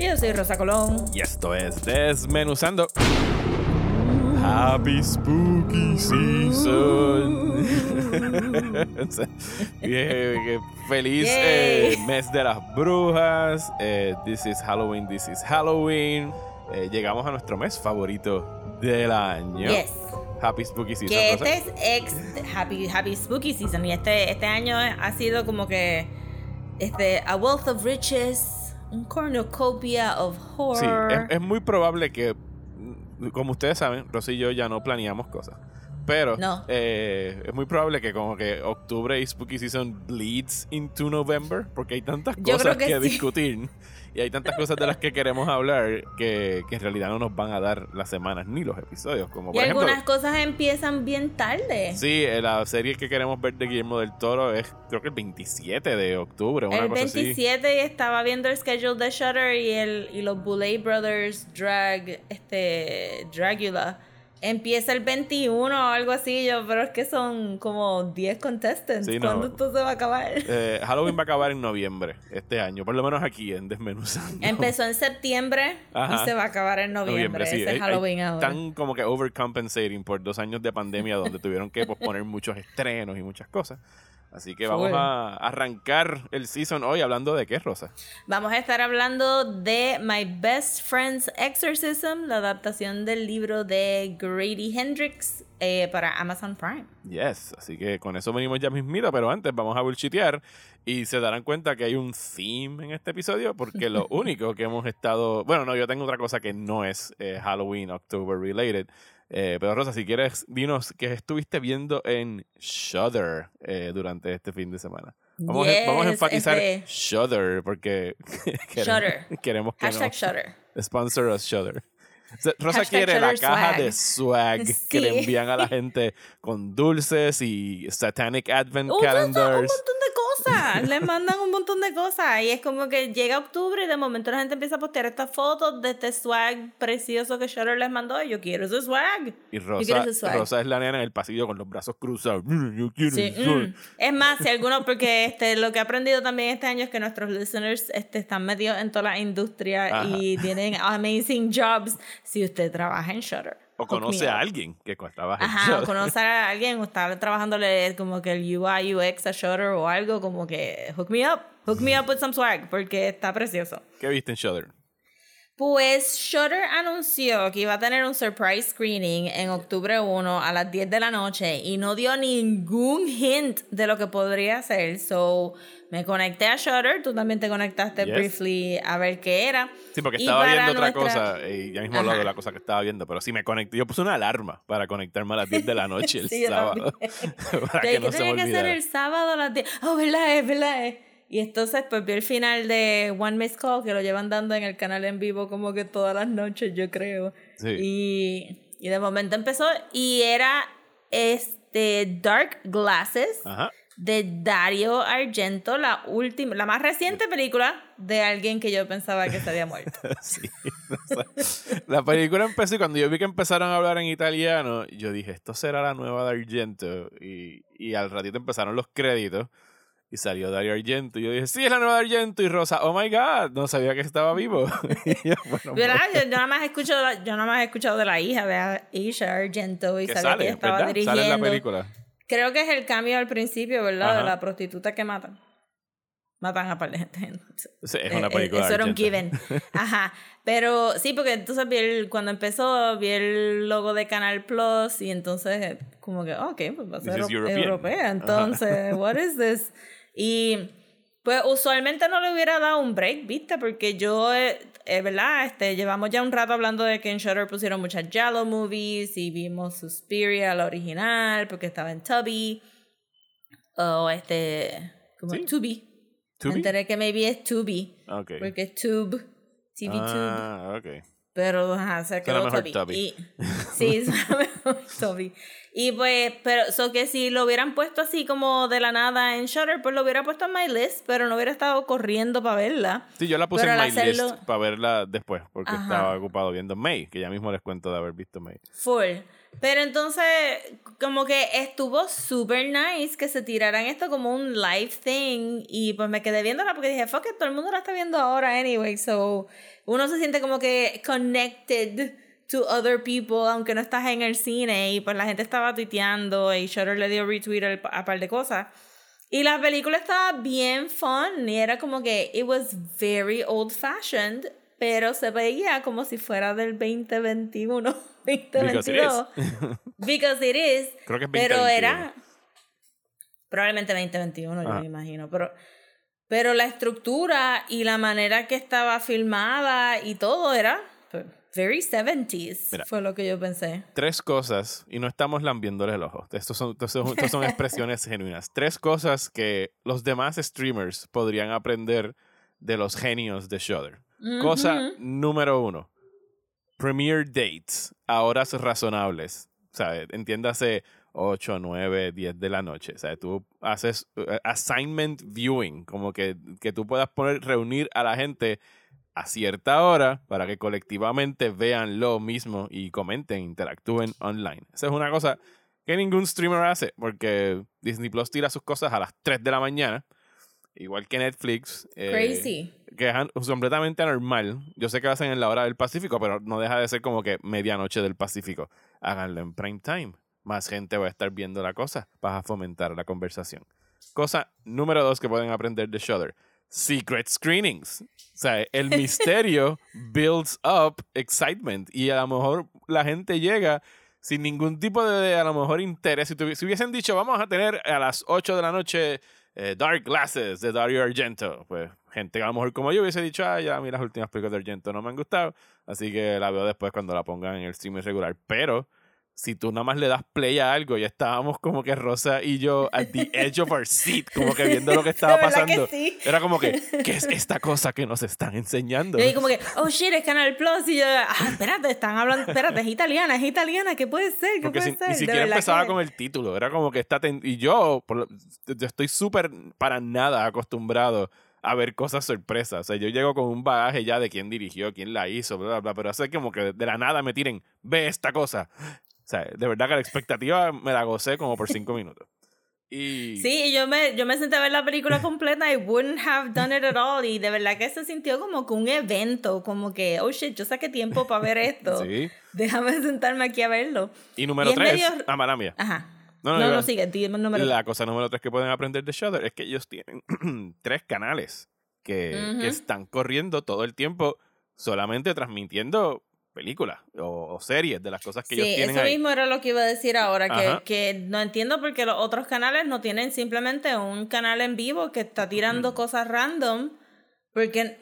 Y yo soy Rosa Colón. y esto es Desmenuzando. Happy Spooky Season. Feliz eh, mes de las brujas. Eh, this is Halloween, this is Halloween. Eh, llegamos a nuestro mes favorito del año. Yes. Happy Spooky Season. Que este es ex Happy, Happy Spooky Season. Y este, este año ha sido como que este, a wealth of riches, un cornucopia of Sí, horror. es, es muy probable que, como ustedes saben, Rosy y yo ya no planeamos cosas. Pero No. eh, es muy probable que como que octubre y Spooky Season bleeds into November, porque hay tantas Yo cosas que que, sí. discutir y hay tantas cosas de las que queremos hablar que, que en realidad no nos van a dar las semanas ni los episodios. Como y por ejemplo, algunas cosas empiezan bien tarde. sí, eh, la serie que queremos ver de Guillermo del Toro es creo que el 27 de octubre, una el cosa así. 27 estaba viendo el schedule de Shutter y el y los Boulet Brothers Drag este Dragula empieza el 21 o algo así yo pero es que son como 10 contestants Sí, no. ¿cuándo esto se va a acabar? Eh, Halloween va a acabar en noviembre este año, por lo menos aquí en Desmenuzando. Empezó en septiembre Ajá. y se va a acabar en noviembre, sí. ese Hay- Halloween hay- ahora Están como que overcompensating por dos años de pandemia donde tuvieron que posponer muchos estrenos y muchas cosas. Así que vamos a arrancar el season hoy hablando de qué, Rosa. Vamos a estar hablando de My Best Friend's Exorcism, la adaptación del libro de Grady Hendrix eh, para Amazon Prime. Yes, así que con eso venimos ya mismito, pero antes vamos a bullshitear y se darán cuenta que hay un theme en este episodio porque lo único que hemos estado... Bueno, no, yo tengo otra cosa que no es eh, Halloween, October related. Eh, pero Rosa, si quieres, dinos qué estuviste viendo en Shudder eh, durante este fin de semana. Vamos, a, vamos a enfatizar este- Shudder porque queremos, Shudder. queremos que Hashtag no. Shutter. Sponsor us Shudder. Rosa Hashtag quiere la Shudder caja swag. de swag que le envían a la gente con dulces y Satanic Advent montón, un calendars. montón de cosas. Les mandan un montón de cosas. Y es como que llega octubre y de momento la gente empieza a postear estas fotos de este swag precioso que Shutter les mandó. Y yo quiero ese swag. Y Rosa, swag. Rosa es la nena en el pasillo con los brazos cruzados. Yo quiero Sí, ese swag. mm. Es más, si alguno, porque este, lo que he aprendido también este año es que nuestros listeners este, están metidos en toda la industria y tienen amazing jobs si usted trabaja en Shutter. O conoce a alguien que en Ajá, o conocer a alguien o estar trabajándole como que el UI, UX a Shutter o algo como que hook me up, hook me up with some swag porque está precioso. ¿Qué viste en Shudder? Pues Shutter anunció que iba a tener un surprise screening en octubre 1 a las 10 de la noche y no dio ningún hint de lo que podría ser. So me conecté a Shutter, tú también te conectaste Yes. briefly a ver qué era. Sí, porque estaba viendo otra cosa y ya mismo hablo de la cosa que estaba viendo, pero sí me conecté. Yo puse una alarma para conectarme a las 10 de la noche el Sí, sábado. para ¿Qué que no se me que hacer el sábado a las 10? Oh, verdad es, verdad es. Y entonces pues vi el final de One Miss Call que lo llevan dando en el canal en vivo como que todas las noches, yo creo. Sí. Y, y de momento empezó y era este Dark Glasses Ajá. De Dario Argento, la última, la más reciente película de alguien que yo pensaba que se había muerto. Sí. O sea, la película empezó y cuando yo vi que empezaron a hablar en italiano, yo dije, esto será la nueva de Argento. Y, y al ratito empezaron los créditos y salió Dario Argento. Y yo dije, sí, es la nueva de Argento. Y Rosa, oh my god, no sabía que estaba vivo. Yo, bueno, ¿Verdad? Yo, yo nada más la- yo nada más he escuchado de la hija de Aisha Argento y que sabía que sale, ella estaba ¿verdad? dirigiendo. Sale en la película. Creo que es el cambio al principio, ¿verdad? Ajá. De la prostituta que matan. Matan a par de gente. Sí, es Eh, una eh, película Eso de era un given. Ajá. Pero sí, porque entonces vi el, cuando empezó, vi el logo de Canal Plus y entonces eh, como que, ok, pues va a ser europea. Entonces, what is this? Y pues usualmente no le hubiera dado un break, ¿viste? Porque yo, eh, ¿verdad? Este, llevamos ya un rato hablando de que en Shutter pusieron muchas Yellow movies y vimos Suspiria, la original, porque estaba en Tubby. O este, como Sí. Tubi. ¿Tubi? Me enteré que maybe es Tubi. Ok. Porque es Tube TV Tube. Ah, ok. Pero ajá, se quedó mejor Toby. Toby. Y, sí, suena mejor Toby. Y pues, pero, so que si lo hubieran puesto así como de la nada en Shutter, pues lo hubiera puesto en My List, pero no hubiera estado corriendo para verla. Sí, yo la puse Pero en my list hacerlo- para verla después, porque Ajá. estaba ocupado viendo May, que ya mismo les cuento de haber visto May. Full. Pero entonces, como que estuvo super nice que se tiraran esto como un live thing. Y pues me quedé viéndola porque dije, fuck it, todo el mundo la está viendo ahora anyway. So, uno se siente como que connected to other people, aunque no estás en el cine. Y pues la gente estaba tuiteando y Shutter le dio retweet a par de cosas. Y la película estaba bien fun y era como que it was very old fashioned, pero se veía como si fuera del 2021, Because it 2022. Because it is. Creo que es Pero 2021. era probablemente 2021, yo Ajá. me imagino, pero pero la estructura y la manera que estaba filmada y todo era pues, very 70s, Mira. fue lo que yo pensé. Tres cosas, y no estamos lambiéndole el ojo, estos son, estos son, estos son expresiones genuinas. Tres cosas que los demás streamers podrían aprender de los genios de Shudder. Cosa número uno, premiere dates a horas razonables. O sea, entiéndase 8, 9, 10 de la noche. O sea, tú haces eh, assignment viewing, como que, que tú puedas poner, reunir a la gente a cierta hora para que colectivamente vean lo mismo y comenten, interactúen online. Esa es una cosa que ningún streamer hace, porque Disney Plus tira sus cosas a las 3 de la mañana, igual que Netflix. eh, Crazy. que es completamente anormal. Yo sé que lo hacen en la hora del Pacífico, pero no deja de ser como que medianoche del Pacífico. Háganlo en prime time. Más gente va a estar viendo la cosa para fomentar la conversación. Cosa número dos que pueden aprender de Shudder. Secret screenings. O sea, el misterio builds up excitement. Y a lo mejor la gente llega sin ningún tipo de, a lo mejor, interés. Si, si hubiesen dicho, vamos a tener a las 8 de la noche eh, Dark Glasses de Dario Argento, pues gente a lo mejor como yo hubiese dicho, ah, ya a mí las últimas películas de Argento no me han gustado, así que la veo después cuando la pongan en el streaming regular. Pero si tú nada más le das play a algo, ya estábamos como que Rosa y yo at the edge of our seat, como que viendo lo que estaba que pasando. sí. Era como que, ¿qué es esta cosa que nos están enseñando? Y como que, oh shit, es Canal Plus. Y yo, ah, espérate, están hablando, espérate, es italiana, es italiana, ¿qué puede ser? ¿Qué Porque puede si- ser? ni siquiera empezaba que- con el título. Era como que está. ten- y yo, por lo- yo estoy súper para nada acostumbrado a ver cosas sorpresas. O sea, yo llego con un bagaje ya de quién dirigió, quién la hizo, bla, bla, bla. Pero hace como que de la nada me tiren, ve esta cosa. O sea, de verdad que la expectativa me la gocé como por cinco minutos. Y. Sí, y yo me, yo me senté a ver la película completa y wouldn't have done it at all. Y de verdad que se sintió como que un evento, como que, oh shit, yo saqué tiempo para ver esto. Sí. Déjame sentarme aquí a verlo. Y número Y es tres. medio- Ah, mala mía. Ajá. No, No, no, no, sigue, número. La cosa número tres que pueden aprender de Shudder es que ellos tienen tres canales que, que Ujú. están corriendo todo el tiempo solamente transmitiendo películas o, o series de las cosas que Sí, ellos tienen eso ahí. mismo era lo que iba a decir ahora, que, que no entiendo porque los otros canales no tienen simplemente un canal en vivo que está tirando cosas random, porque,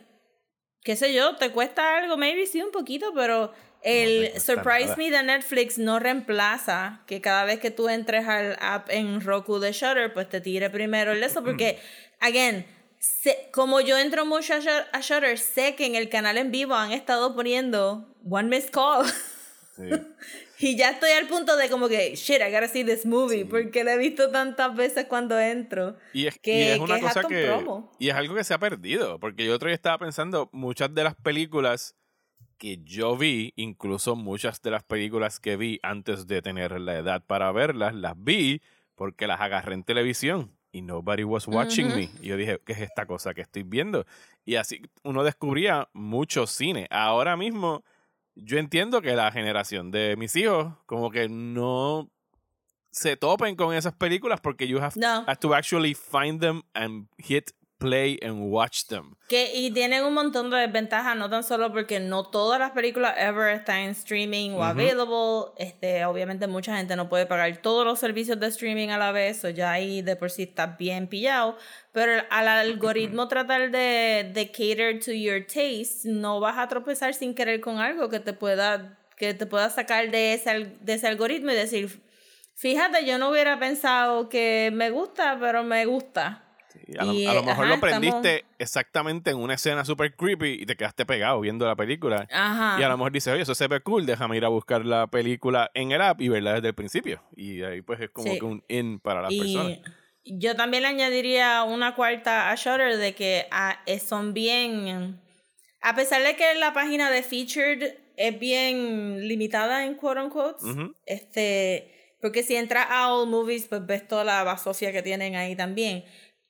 qué sé yo, te cuesta algo, maybe sí un poquito, pero el cuesta Surprise nada. Me de Netflix no reemplaza que cada vez que tú entres al app en Roku de Shutter, pues te tire primero el eso, porque, again, sé- como yo entro mucho a, Shut- a Shutter, sé que en el canal en vivo han estado poniendo One Missed Call. Sí. Y ya estoy al punto de como que, shit, I gotta see this movie, porque la he visto tantas veces cuando entro. Y es, Que- y es que una es cosa un que. promo. Y es algo que se ha perdido. Porque yo otro día estaba pensando, muchas de las películas que yo vi, incluso muchas de las películas que vi antes de tener la edad para verlas, las vi porque las agarré en televisión. Y nobody was watching me. Y yo dije, ¿qué es esta cosa que estoy viendo? Y así uno descubría mucho cine. Ahora mismo, yo entiendo que la generación de mis hijos, como que no se topen con esas películas porque you have, No. have to actually find them and hit play and watch them. Que, y tienen un montón de desventajas, no tan solo porque no todas las películas ever están en streaming o Ujú. available. Este, obviamente mucha gente no puede pagar todos los servicios de streaming a la vez, o ya ahí de por sí está bien pillado. Pero al algoritmo tratar de, de cater to your taste, no vas a tropezar sin querer con algo que te pueda, que te pueda sacar de ese, de ese algoritmo y decir, fíjate, yo no hubiera pensado que me gusta, pero me gusta. A, lo, a lo mejor ajá, lo prendiste exactamente en una escena super creepy y te quedaste pegado viendo la película. Ajá. Y a lo mejor dices, oye, eso se ve cool, déjame ir a buscar la película en el app y verla desde el principio. Y ahí pues es como Sí. que un in para las personas. Y yo también le añadiría una cuarta a Shutter de que ah, eh, son bien. A pesar de que la página de Featured es bien limitada en quote unquote, Ujú. este, porque si entras a All Movies, pues ves toda la basofia que tienen ahí también.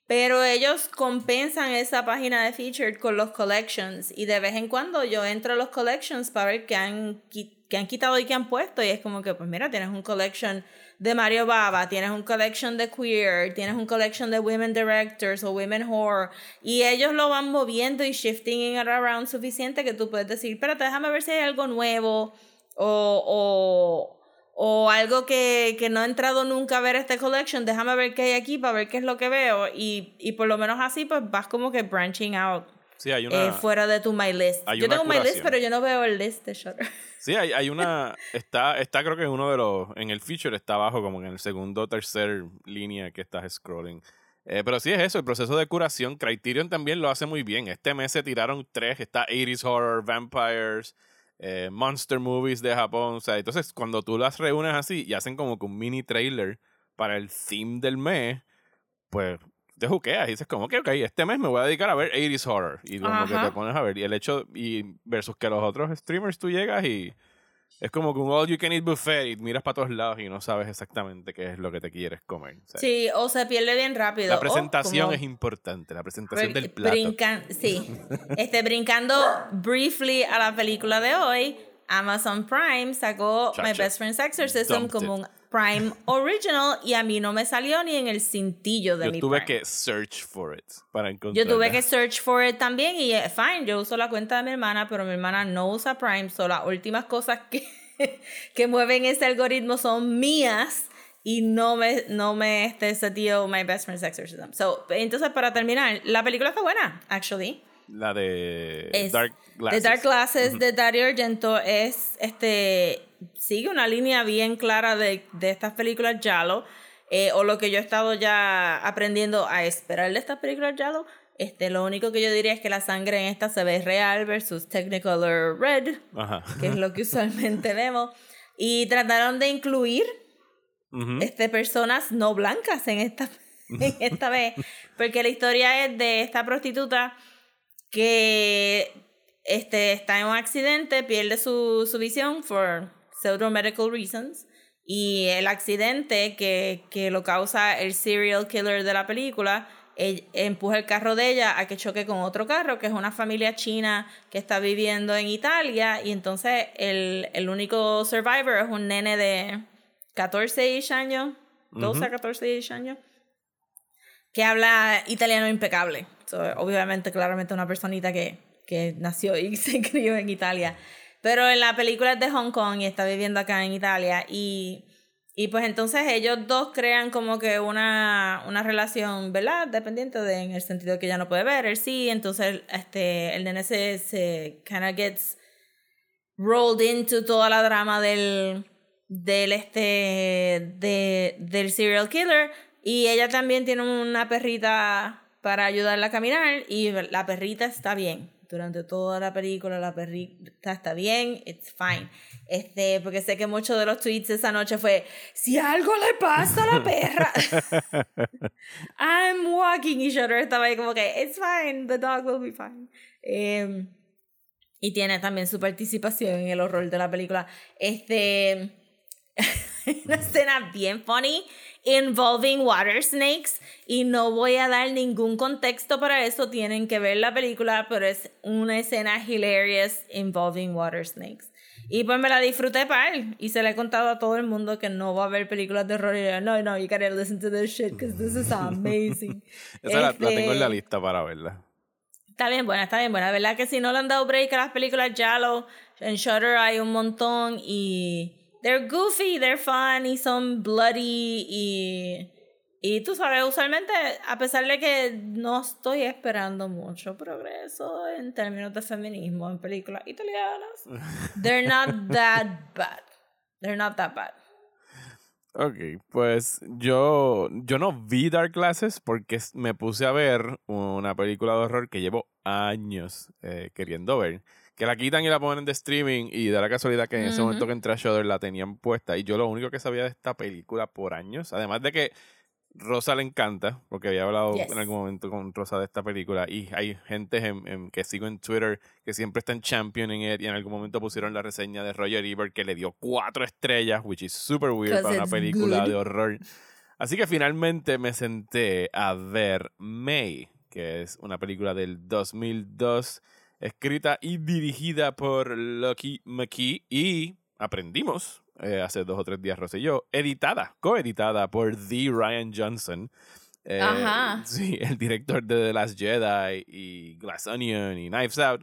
Pero ellos compensan esa página de Featured con los collections. Y de vez en cuando yo entro a los collections para ver qué han, qué han quitado y qué han puesto. Y es como que, pues mira, tienes un collection de Mario Baba, tienes un collection de queer, tienes un collection de women directors o women horror. Y ellos lo van moviendo y shifting it around suficiente que tú puedes decir, espérate, déjame ver si hay algo nuevo o, o, o algo que, que no he entrado nunca a ver este collection, déjame ver qué hay aquí para ver qué es lo que veo. Y, y por lo menos así, pues vas como que branching out Sí, hay una, eh, fuera de tu my list. Yo tengo un my list, curación. pero yo no veo el list de Shutter. sí, hay, hay una, está, está creo que en uno de los, en el feature está abajo como en el segundo o tercer línea que estás scrolling. Eh, pero sí es eso, el proceso de curación. Criterion también lo hace muy bien. Este mes se tiraron tres, está 80s Horror, Vampires, eh, Monster Movies de Japón. O sea, entonces cuando tú las reúnes así y hacen como que un mini trailer para el theme del mes, pues te juqueas y dices como que, ok, este mes me voy a dedicar a ver 80s Horror. Y como que Ajá. te pones a ver. Y el hecho, y versus que los otros streamers tú llegas y es como que un all you can eat buffet y miras para todos lados y no sabes exactamente qué es lo que te quieres comer. Sí, o se pierde bien rápido. la presentación es importante, la presentación del plato. brincan- sí. Este, brincando briefly a la película de hoy, Amazon Prime sacó My. Best Friend's Exorcism Dumped como it. un Prime Original y a mí no me salió ni en el cintillo de Yo mi tuve Prime. que search for it para Yo encontrarla. tuve que search for it también y eh, fine, yo uso la cuenta de mi hermana, pero mi hermana no usa Prime, so las últimas cosas que, que mueven ese algoritmo son mías y no me, no me este, seteo My Best Friend's Exorcism. So, entonces, para terminar, la película está buena, actually. La de Es- Dark Glasses. The Dark Glasses de Dario Argento es, este, sigue una línea bien clara de, de estas películas Yalo, eh, o lo que yo he estado ya aprendiendo a esperar de estas películas Yalo. Este, lo único que yo diría es que la sangre en esta se ve real versus Technicolor Red, Ajá. que es lo que usualmente vemos. Y trataron de incluir Ujú. este, personas no blancas en esta, en esta vez. Porque la historia es de esta prostituta que este, está en un accidente, pierde su, su visión por pseudo medical reasons. Y el accidente que, que lo causa el serial killer de la película e- empuja el carro de ella a que choque con otro carro, que es una familia china que está viviendo en Italia. Y entonces el, el único survivor es un nene de 14 años, 12 a 14 años, que habla italiano impecable. Obviamente, claramente una personita que, que nació y se crió en Italia. Pero en la película es de Hong Kong y está viviendo acá en Italia. Y, y pues entonces ellos dos crean como que una, una relación, ¿verdad? Dependiente de, en el sentido que ella no puede ver, él sí. Entonces este, el nene se, se kind of gets rolled into toda la drama del, del, este, de, del serial killer. Y ella también tiene una perrita para ayudarla a caminar y la perrita está bien. Durante toda la película la perrita está bien, it's fine. Este, porque sé que muchos de los tweets esa noche fue, si algo le pasa a la perra, I'm walking y Shutter estaba ahí como que, it's fine, the dog will be fine. Em, y tiene también su participación en el horror de la película. Este, una escena bien funny involving water snakes y no voy a dar ningún contexto para eso, tienen que ver la película, pero es una escena hilarious involving water snakes. Y pues me la disfruté par y se la he contado a todo el mundo que no va a ver películas de horror y yo, no, no, you gotta listen to this shit because this is amazing. Esa la, la tengo en la Este, lista para verla. Está bien buena, está bien buena. ¿Verdad que si no le han dado break a las películas Yalo, en Shutter hay un montón y they're goofy, they're fun y son bloody y, y tú sabes, usualmente a pesar de que no estoy esperando mucho progreso en términos de feminismo en películas italianas, they're not that bad. They're not that bad. Ok, pues yo, yo no vi Dark Glasses porque me puse a ver una película de horror que llevo años eh, queriendo ver. Que la quitan y la ponen de streaming y da la casualidad que en ese momento que entré a Shudder la tenían puesta. Y yo lo único que sabía de esta película por años, además de que Rosa le encanta, porque había hablado Yes. en algún momento con Rosa de esta película y hay gente en- en- que sigo en Twitter que siempre están championing it y en algún momento pusieron la reseña de Roger Ebert que le dio cuatro estrellas, which is super weird para una película good. de horror. Así que finalmente me senté a ver May, que es una película del 2002, escrita y dirigida por Lucky McKee y aprendimos eh, hace dos o tres días, Rosa y yo, editada, coeditada por The Ryan Johnson. Eh, Ajá. Sí, el director de The Last Jedi y Glass Onion y Knives Out.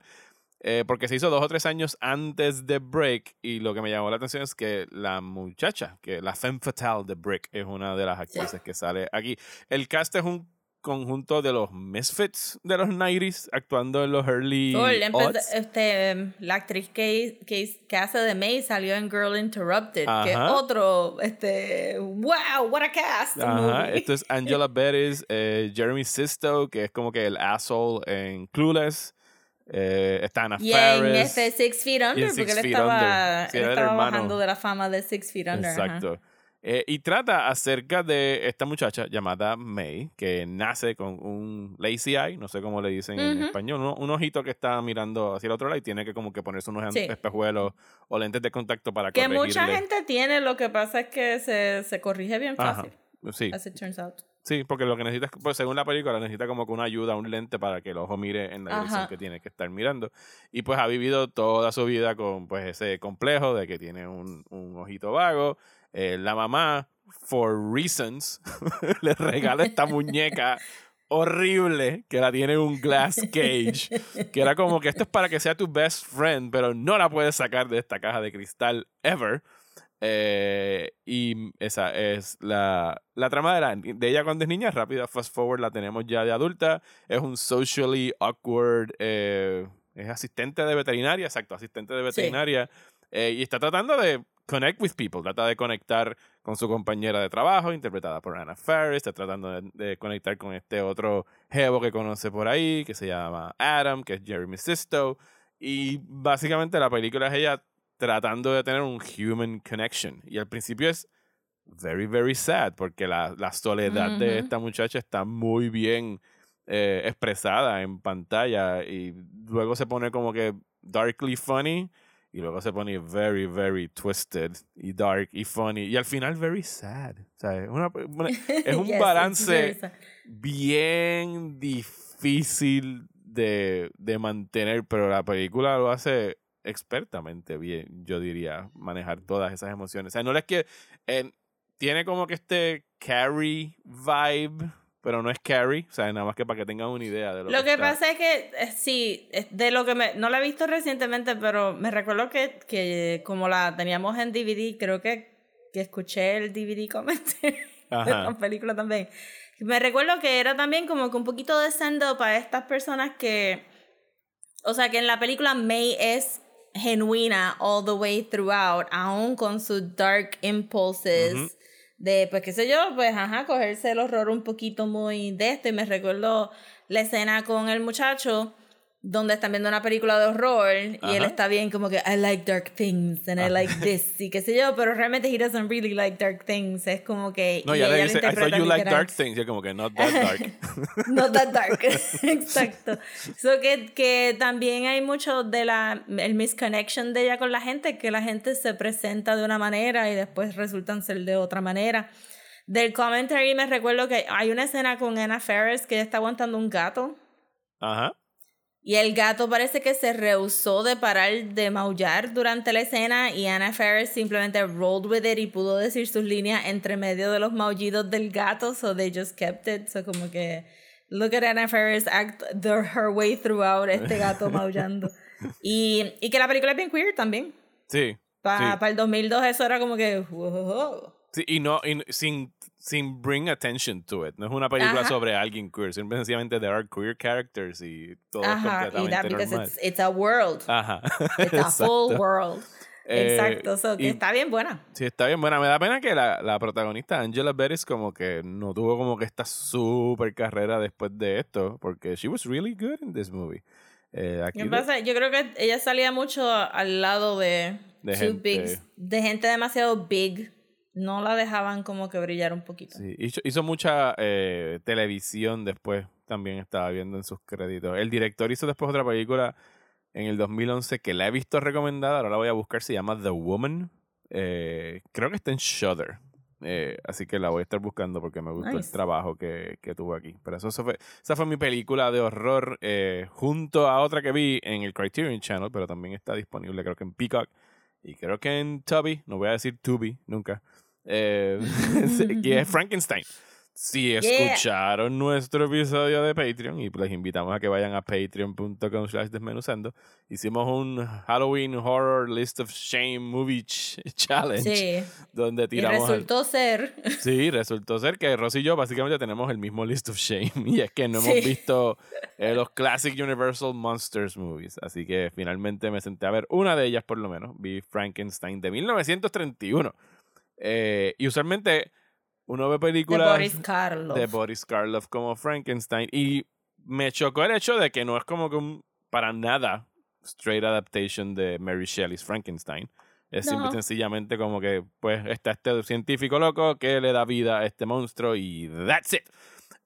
eh, porque se hizo dos o tres años antes de Break y lo que me llamó la atención es que la muchacha, que la femme fatale de Break es una de las actrices que sale aquí. El cast es un conjunto de los misfits de los 90s actuando en los early Oh, empezó- este, em, la actriz que, que, que hace de May salió en Girl Interrupted, que es Ajá. otro, este, wow, what a cast. Ajá, esto es Angela Bettis, eh, Jeremy Sisto, que es como que el asshole en Clueless. Eh, está Anna Y en Faris. este Six Feet Under, porque él estaba. Sí, él estaba bajando de la fama de Six Feet Under. ajá. Eh, y trata acerca de esta muchacha llamada May, que nace con un lazy eye, no sé cómo le dicen en Ujú. español, un, un ojito que está mirando hacia el otro lado y tiene que como que ponerse unos Sí. espejuelos o lentes de contacto para Que corregirle. mucha gente tiene, lo que pasa es que se, se corrige bien Ajá. fácil, Sí, as it turns out. sí, porque lo que necesita, es- pues según la película, necesita como que una ayuda, un lente para que el ojo mire en la dirección Ajá. que tiene que estar mirando. Y pues ha vivido toda su vida con pues ese complejo de que tiene un, un ojito vago. Eh, la mamá, for reasons, le regala esta muñeca horrible que la tiene en un glass cage, que era como que esto es para que sea tu best friend, pero no la puedes sacar de esta caja de cristal ever. Eh, y esa es la, la trama de, la- de ella cuando es niña. Rápida, fast forward, la tenemos ya de adulta. Es un socially awkward. eh, es asistente de veterinaria, exacto, asistente de Sí. veterinaria. eh, y está tratando de connect with people. Trata de conectar con su compañera de trabajo, interpretada por Anna Faris. Está tratando de, de conectar con este otro jevo que conoce por ahí, que se llama Adam, que es Jeremy Sisto. Y básicamente la película es ella tratando de tener un human connection. Y al principio es very, very sad, porque la, la soledad de esta muchacha está muy bien eh, expresada en pantalla. Y luego se pone como que darkly funny. Y luego se pone very, very twisted y dark y funny. Y al final, very sad. O sea, es, una- una- es un Yes, balance bien difícil de, de mantener, pero la película lo hace expertamente bien, yo diría, manejar todas esas emociones. O sea, no es que eh, tiene como que este Carrie vibe, pero no es Carrie, o sea, nada más que para que tengan una idea de lo, Lo que está. pasa es que, eh, sí, de lo que me, no la he visto recientemente, pero me recuerdo que, que como la teníamos en DVD, creo que, que escuché el DVD commentary de la película también. Me recuerdo que era también como que un poquito de send-up a estas personas que, o sea, que en la película May es genuina all the way throughout, aún con sus dark impulses Ujú. De, pues qué sé yo, pues ajá, cogerse el horror un poquito muy de esto. Y me recuerdo la escena con el muchacho donde están viendo una película de horror y él Ajá. está bien como que I like dark things and I like this y qué sé yo, pero realmente he doesn't really like dark things. Es como que... No, ya le dice, I thought interpreta you like literal. dark things. Y yo como que not that dark. Not that dark. Exacto. So que, que también hay mucho de la el misconnection de ella con la gente, que la gente se presenta de una manera y después resultan ser de otra manera. Del commentary me recuerdo que hay una escena con Anna Faris que ella está aguantando un gato Ajá. Y el gato parece que se rehusó de parar de maullar durante la escena y Anna Faris simplemente rolled with it y pudo decir sus líneas entre medio de los maullidos del gato, so they just kept it. So como que look at Anna Faris act the, her way throughout este gato maullando. Y, y que la película es bien queer también. Sí. Para sí. el 2002 eso era como que. Sí, y no, y sin, sin bring attention to it. No es una película Ajá. sobre alguien queer. Simplemente sencillamente there are queer characters y todo es Ajá, y completamente that because normal. it's, it's a world. Ajá. It's a full world. Eh, Exacto, so, y- está bien buena. Sí, está bien buena. Me da pena que la, la protagonista, Angela Beres, como que no tuvo como que esta super carrera después de esto, porque she was really good in this movie. Eh, aquí ¿Qué pasa? Yo creo que ella salía mucho al lado de, De gente. big- de gente demasiado big. No la dejaban como que brillar un poquito. sí, hizo, hizo mucha eh, televisión después, también estaba viendo en sus créditos. El director hizo después otra película en el 2011 que la he visto recomendada, ahora la voy a buscar, se llama The Woman. Eh, creo que está en Shudder. Eh, así que la voy a estar buscando porque me gustó el trabajo que, que tuvo aquí. Pero eso, eso fue, esa fue mi película de horror eh, junto a otra que vi en el Criterion Channel, pero también está disponible creo que en Peacock y creo que en Tubi, no voy a decir Tubi nunca, eh, que es Frankenstein. Si escucharon nuestro episodio de Patreon y les invitamos a que vayan a patreon.com slash desmenuzando, hicimos un Halloween Horror List of Shame Movie ch- Challenge Sí. donde Y tiramos el- resultó ser. Sí, resultó ser que Rosy y yo básicamente tenemos el mismo list of shame. Y es que no hemos visto eh, los Classic Universal Monsters movies. Así que finalmente me senté a ver una de ellas por lo menos. Vi Frankenstein de 1931. Eh, y usualmente uno ve De películas Boris Karloff. de Boris Karloff como Frankenstein. Y me chocó el hecho de que no es como que un, para nada straight adaptation de Mary Shelley's Frankenstein. Es simple No. sencillamente como que, pues, está este científico loco que le da vida a este monstruo y that's it.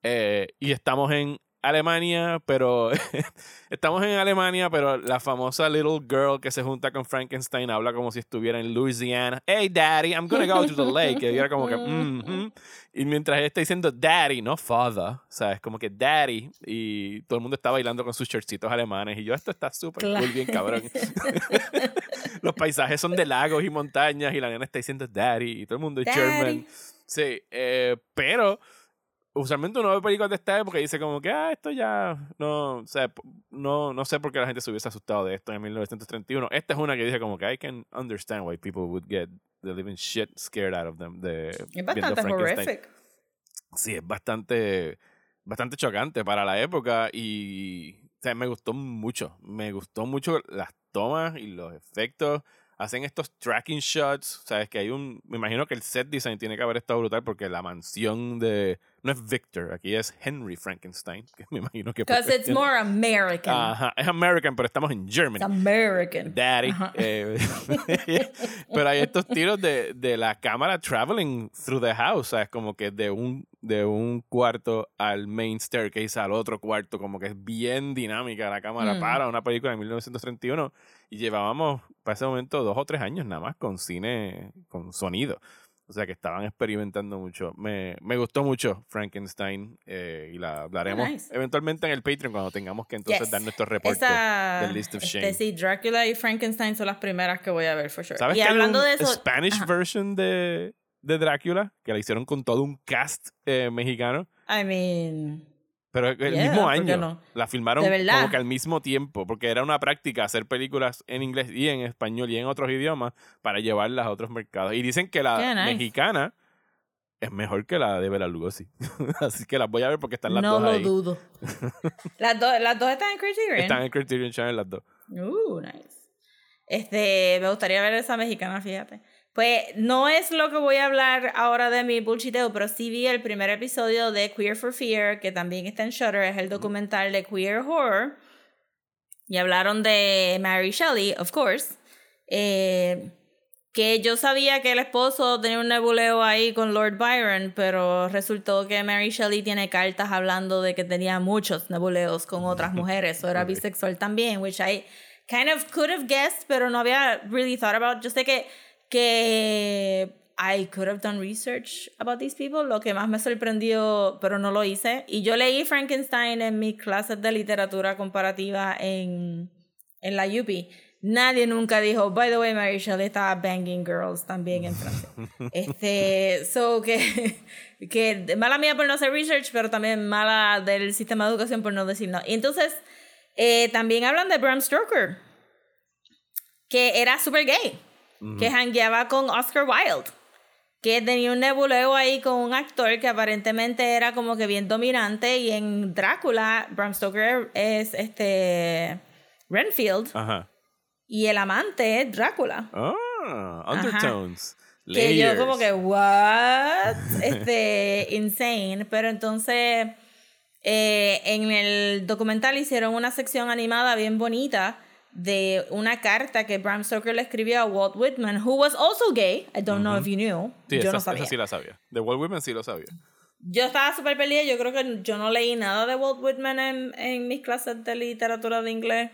Eh, y estamos en Alemania, pero estamos en Alemania, pero la famosa little girl que se junta con Frankenstein habla como si estuviera en Louisiana. Hey, daddy, I'm gonna go to the lake. Y era como que, "Mhm". y mientras ella está diciendo daddy, no father, ¿sabes? Como que daddy, y todo el mundo está bailando con sus shortcitos alemanes. Y yo, esto está súper Claro. cool, bien cabrón. Los paisajes son de lagos y montañas, y la nena está diciendo daddy, y todo el mundo es. German. Sí, eh, pero usualmente uno ve películas de esta época y dice como que, ah, esto ya no, o sea, p- no, no sé por qué la gente se hubiese asustado de esto en 1931. Esta es una que dice como que I can understand why people would get the living shit scared out of them de Es bastante horrific. Sí, es bastante, bastante chocante para la época y o sea, me gustó mucho. Me gustó mucho las tomas y los efectos. Hacen estos tracking shots. Sabes que hay un. Me imagino que el set design tiene que haber estado brutal porque la mansión de. No es Victor, aquí es Henry Frankenstein. Que me imagino que. Because it's more American. Ajá, es American, pero estamos en Germany. It's American. Daddy. Ajá. eh, pero hay estos tiros de, de la cámara traveling through the house, ¿sabes? Como que de un, de un cuarto al main staircase al otro cuarto, como que es bien dinámica la cámara Mm. para una película de 1931 y llevábamos para ese momento dos o tres años nada más con cine, con sonido. O sea que estaban experimentando mucho. Me, me gustó mucho Frankenstein eh, y la hablaremos Nice. eventualmente en el Patreon cuando tengamos que entonces Yes. dar nuestro reporte Esa, del List of este, Shame. sí, Drácula y Frankenstein son las primeras que voy a ver, for sure. ¿Sabes y que hablando hay un de eso. Spanish version de, de Drácula? Que la hicieron con todo un cast eh, mexicano. I mean. Pero el Yeah, mismo ¿por qué año. no? La filmaron como que al mismo tiempo. Porque era una práctica hacer películas en inglés y en español y en otros idiomas para llevarlas a otros mercados. Y dicen que la nice. mexicana es mejor que la de Bela Lugosi. Así que las voy a ver porque están las no dos lo ahí. dudo. las, dos las dos están en Criterion. Están en Criterion Channel las dos. Uh, nice. Este, me gustaría ver esa mexicana, fíjate. Pues no es lo que voy a hablar ahora de mi bullshiteo, pero sí vi el primer episodio de Queer for Fear, que también está en Shudder, es el documental de Queer Horror. Y hablaron de Mary Shelley, of course. Eh, que yo sabía que el esposo tenía un nebuleo ahí con Lord Byron, pero resultó que Mary Shelley tiene cartas hablando de que tenía muchos nebuleos con otras mujeres, o era bisexual también, which I kind of could have guessed, pero no había really thought about. Yo sé que, que I could have done research about these people, lo que más me sorprendió, pero no lo hice. Y yo leí Frankenstein en mis clases de literatura comparativa en, en la UP. Nadie nunca dijo, by the way, Mary Shelley estaba banging girls también en Francia. este, so que, que mala mía por no hacer research, pero también mala del sistema de educación por no decir no. Y entonces, eh, también hablan de Bram Stoker, que era super gay, que hangueaba con Oscar Wilde, que tenía un nebuleo ahí con un actor que aparentemente era como que bien dominante, y en Drácula, Bram Stoker es este Renfield. Ajá. Y el amante es Drácula. Ah, undertones. Que yo como que, what? Este, insane. Pero entonces, eh, en el documental hicieron una sección animada bien bonita de una carta que Bram Stoker le escribió a Walt Whitman, who was also gay. I don't know if you knew. Sí, yo esa, no esa sabía. sí la sabía. De Walt Whitman sí lo sabía. Yo estaba súper perdida. Yo creo que yo no leí nada de Walt Whitman en, en mis clases de literatura de inglés.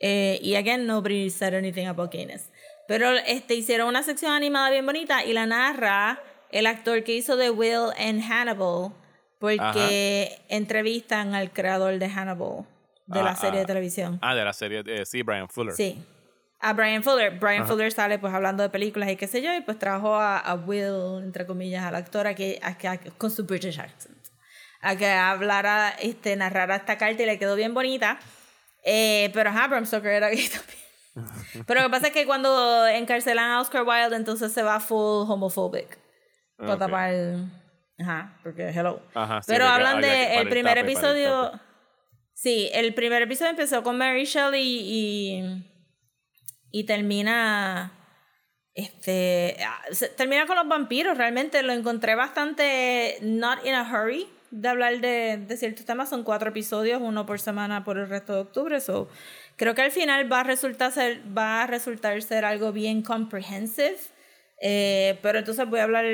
Eh, y again, nobody said anything about gayness. Pero este, hicieron una sección animada bien bonita y la narra el actor que hizo de Will en Hannibal. Porque entrevistan al creador de Hannibal, de la Ah, serie ah. de televisión. Ah, de la serie, eh, sí, Brian Fuller. Sí. A Brian Fuller. Brian Fuller sale pues hablando de películas y qué sé yo, y pues trajo a, a Will, entre comillas, al actor a que, a a con su British accent. A que hablara, este, narrara esta carta y le quedó bien bonita. Eh, pero ajá, Bram Stoker era gay también. pero lo que pasa es que cuando encarcelan a Oscar Wilde, entonces se va full homophobic. Para Ok. tapar. Ajá, porque hello. Ajá, sí, pero hablan que- de primer episodio. Sí, el primer episodio empezó con Mary Shelley y, termina. Este. ah, Termina con los vampiros. Realmente lo encontré bastante not in a hurry de hablar de, de ciertos temas. Son cuatro episodios, uno por semana por el resto de octubre. So, creo que al final va a resultar ser, va a resultar ser algo bien comprehensive. Eh, pero entonces voy a hablar,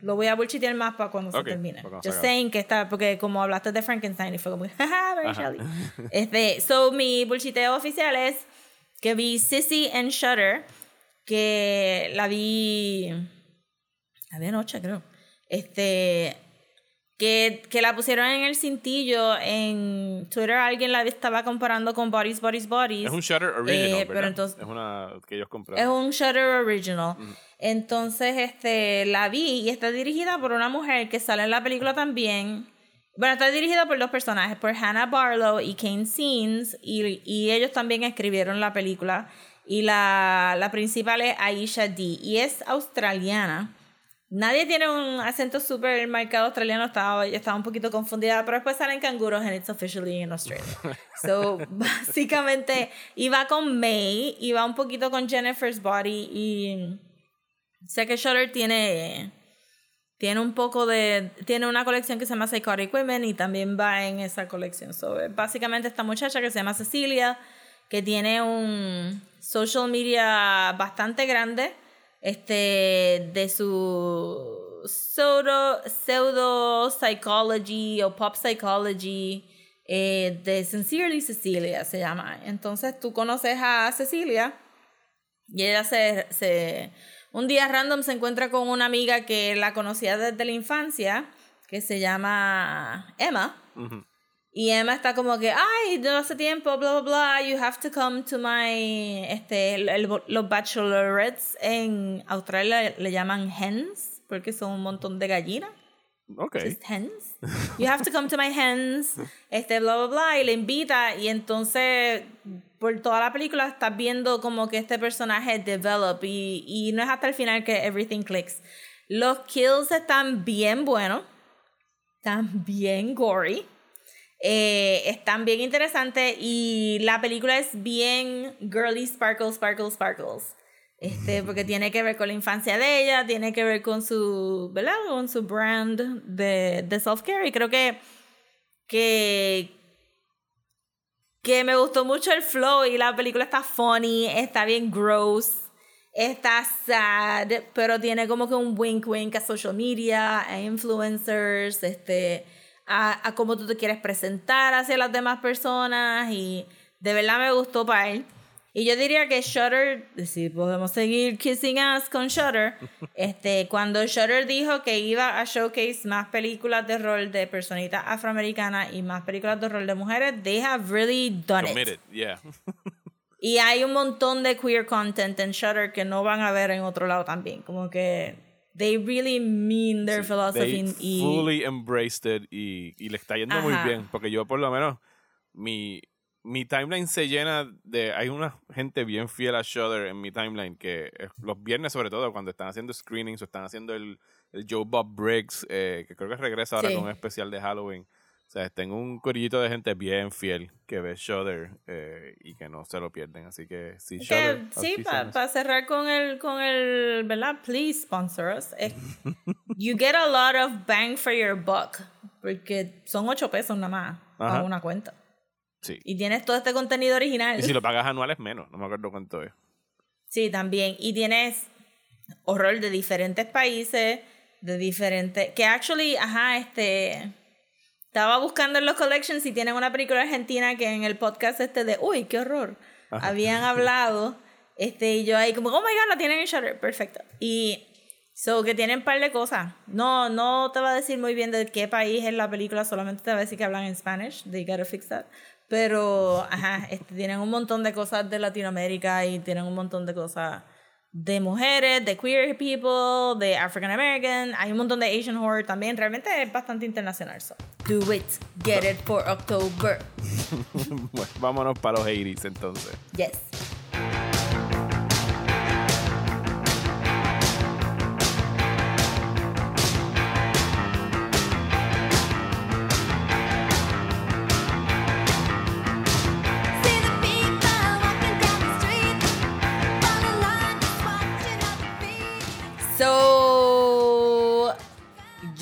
lo voy a bullshitear más para cuando Ok, se termine. Just saying que está, porque como hablaste de Frankenstein y fue como, jaja. Este, so, mi bullshiteo oficial es que vi Sissy and Shutter, que la vi, la vi anoche creo, este, que, que la pusieron en el cintillo, en Twitter alguien la estaba comparando con Bodies, Bodies, Bodies. Es un Shutter original, Eh, pero entonces- Es una que ellos Es compraron. un Shutter Original. Entonces, este, la vi y está dirigida por una mujer que sale en la película también. Bueno, está dirigida por dos personajes, por Hannah Barlow y Kane Scenes, y, y ellos también escribieron la película. Y la, la principal es Aisha D. Y es australiana. Nadie tiene un acento súper marcado australiano, estaba, estaba un poquito confundida, pero después salen canguros and it's officially in Australia. So, básicamente, iba con May, iba un poquito con Jennifer's Body y sé que Shutter tiene, tiene un poco de, tiene una colección que se llama Psychotic Women y también va en esa colección. So, básicamente esta muchacha que se llama Cecilia, que tiene un social media bastante grande, este, de su pseudo, pseudo psychology o pop psychology eh, de Sincerely Cecilia se llama. Entonces tú conoces a Cecilia y ella se, se un día random se encuentra con una amiga que la conocía desde la infancia que se llama Emma. Y Emma está como que, ay, no hace tiempo, bla, bla, bla, you have to come to my, este, el- el- los bachelorettes en Australia le llaman hens, porque son un montón de gallinas. Ok. Just hens. You have to come to my hens. Este, bla, bla, bla. Y le invita. Y entonces, por toda la película, estás viendo como que este personaje develop. Y, y no es hasta el final que everything clicks. Los kills están bien buenos. Están bien gory. Eh, están bien interesantes. Y la película es bien girly, sparkle, sparkle, sparkles. Este, porque tiene que ver con la infancia de ella, tiene que ver con su, ¿verdad? Con su brand de, de self-care. Y creo que, que, que me gustó mucho el flow y la película está funny, está bien gross, está sad, pero tiene como que un wink wink a social media, a influencers, este, a, a cómo tú te quieres presentar hacia las demás personas y de verdad me gustó para él. Y yo diría que Shutter, si podemos seguir kissing ass con Shutter, este, cuando Shutter dijo que iba a showcase más películas de rol de personitas afroamericanas y más películas de rol de mujeres, they have really done it. Committed, yeah. Y hay un montón de queer content en Shutter que no van a ver en otro lado también. Como que they really mean their philosophy They y fully embraced it y, y le está yendo muy Ajá. bien. Porque yo, por lo menos, mi, mi timeline se llena de. Hay una gente bien fiel a Shudder en mi timeline que los viernes, sobre todo, cuando están haciendo screenings o están haciendo el, el Joe Bob Briggs, eh, que creo que regresa ahora Sí. con un especial de Halloween. Sea, tengo un corillito de gente bien fiel que ve Shudder eh, y que no se lo pierden. Así que sí, Que, Shudder. sí, para cerrar con el, con el, ¿verdad? Please sponsor us. Es- you get a lot of bang for your buck. Porque son 8 pesos nada más Ajá. a una cuenta. Sí. Y tienes todo este contenido original. Y si lo pagas anual es menos, no me acuerdo cuánto es. Sí, también. Y tienes horror de diferentes países, de diferentes... Que actually, ajá, este... Estaba buscando en los collections y tienen una película argentina que en el podcast este de... Uy, qué horror. Habían hablado. Este, y yo ahí como, oh my God, la tienen en Shutter. Perfecto. Y... So, que tienen un par de cosas. No, no te va a decir muy bien de qué país es la película, solamente te va a decir que hablan en Spanish. They gotta fix that. Pero, ajá, este, tienen un montón de cosas de Latinoamérica y tienen un montón de cosas de mujeres, de queer people, de African American. Hay un montón de Asian horror también. Realmente es bastante internacional. So, do it. Get it for October. bueno, vámonos para los 80s entonces. Yes.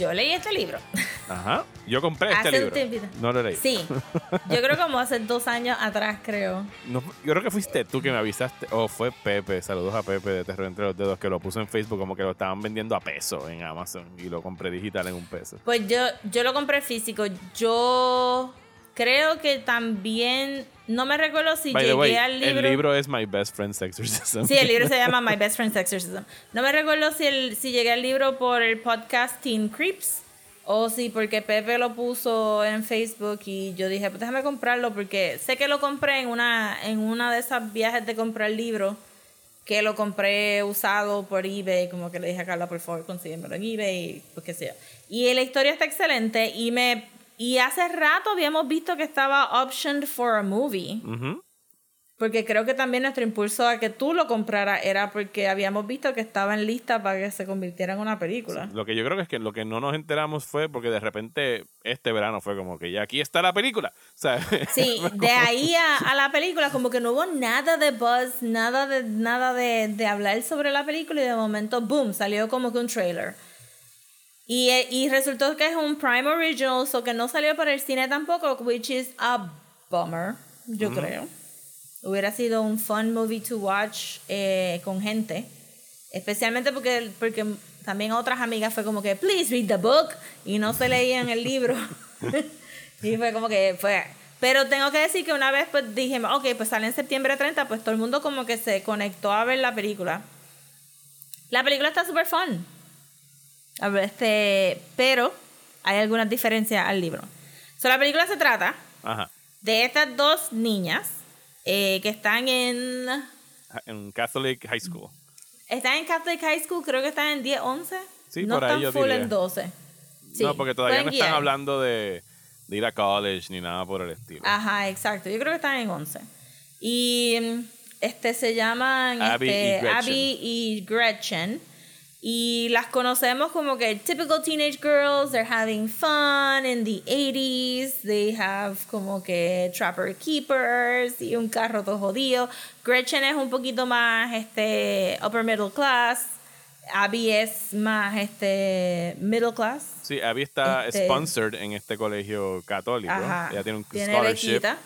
Yo leí este libro. Ajá. Yo compré este Hace un libro. No lo leí. Sí. Yo creo como hace dos años atrás, creo. No, yo creo que fuiste tú que me avisaste. O fue Pepe. Saludos a Pepe de Terror entre los dedos que lo puso en Facebook como que lo estaban vendiendo a peso en Amazon y lo compré digital en un peso. Pues yo, yo lo compré físico. Yo creo que también. No me recuerdo si By llegué way, al libro. el libro es My Best Friend's Exorcism. Sí, el libro se llama My Best Friend's Exorcism. No me recuerdo si, el, si llegué al libro por el podcast Teen Creeps o si porque Pepe lo puso en Facebook y yo dije, pues déjame comprarlo porque sé que lo compré en una, en una de esas viajes de comprar libros que lo compré usado por eBay, como que le dije a Carla, por favor, consíguemelo en eBay, pues qué sé yo. Y la historia está excelente y me y hace rato habíamos visto que estaba optioned for a movie. Porque creo que también nuestro impulso a que tú lo compraras era porque habíamos visto que estaba en lista para que se convirtiera en una película. Lo que yo creo que es que lo que no nos enteramos fue porque de repente este verano fue como que ya aquí está la película. Sí, de ahí a, a la película como que no hubo nada de buzz, nada de nada de, de hablar sobre la película y de momento, boom, salió como que un trailer. Y, eh, y resultó que es un Prime Original, so que no salió para el cine tampoco, which is a bummer, yo creo. Hubiera sido un fun movie to watch eh, con gente. Especialmente porque, porque también otras amigas fue como que, please read the book. Y no se leían el libro. y fue como que fue. Pero tengo que decir que una vez pues dije, ok, pues sale en septiembre 30, pues todo el mundo como que se conectó a ver la película. La película está súper fun. A ver, este, pero hay algunas diferencias al libro. So, la película se trata Ajá. de estas dos niñas eh, que están en En Catholic High School. están en Catholic High School, creo que están en 10, 11. Sí, no por ahí están yo full diría. en 12. Sí, no, porque todavía no están guiar. hablando de, de ir a college ni nada por el estilo. Ajá, exacto. Yo creo que están en 11. Y este se llaman Abby y este, Gretchen. Abby y Gretchen. Y las conocemos como que typical teenage girls, they're having fun in the 80s, they have como que trapper keepers y un carro todo jodido. Gretchen es un poquito más este upper middle class, Abby es más este middle class. Sí, Abby está Este- sponsored en este colegio católico. Ajá. Ella tiene un Tiene scholarship. bequita.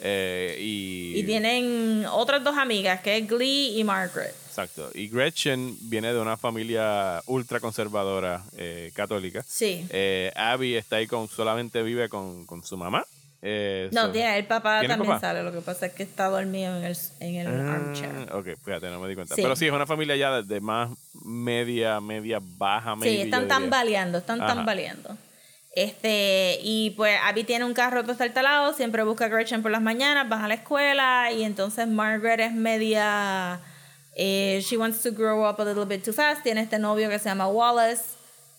Eh, y, Y tienen otras dos amigas, que es Glee y Margaret. Exacto. Y Gretchen viene de una familia ultra conservadora eh, católica. Sí. Eh, Abby está ahí con, solamente vive con, con su mamá. Eh, No, so- tiene, el papá ¿Tiene también papá? sale, lo que pasa es que está dormido en el, en el armchair. Ah, ok, fíjate, no me di cuenta. Sí. Pero sí, es una familia ya de, de más media, media baja, media. Sí, están tambaleando, están tambaleando. Este, y pues Abby tiene un carro todo talado, siempre busca a Gretchen por las mañanas, van a la escuela y entonces Margaret es media eh, she wants to grow up a little bit too fast, tiene este novio que se llama Wallace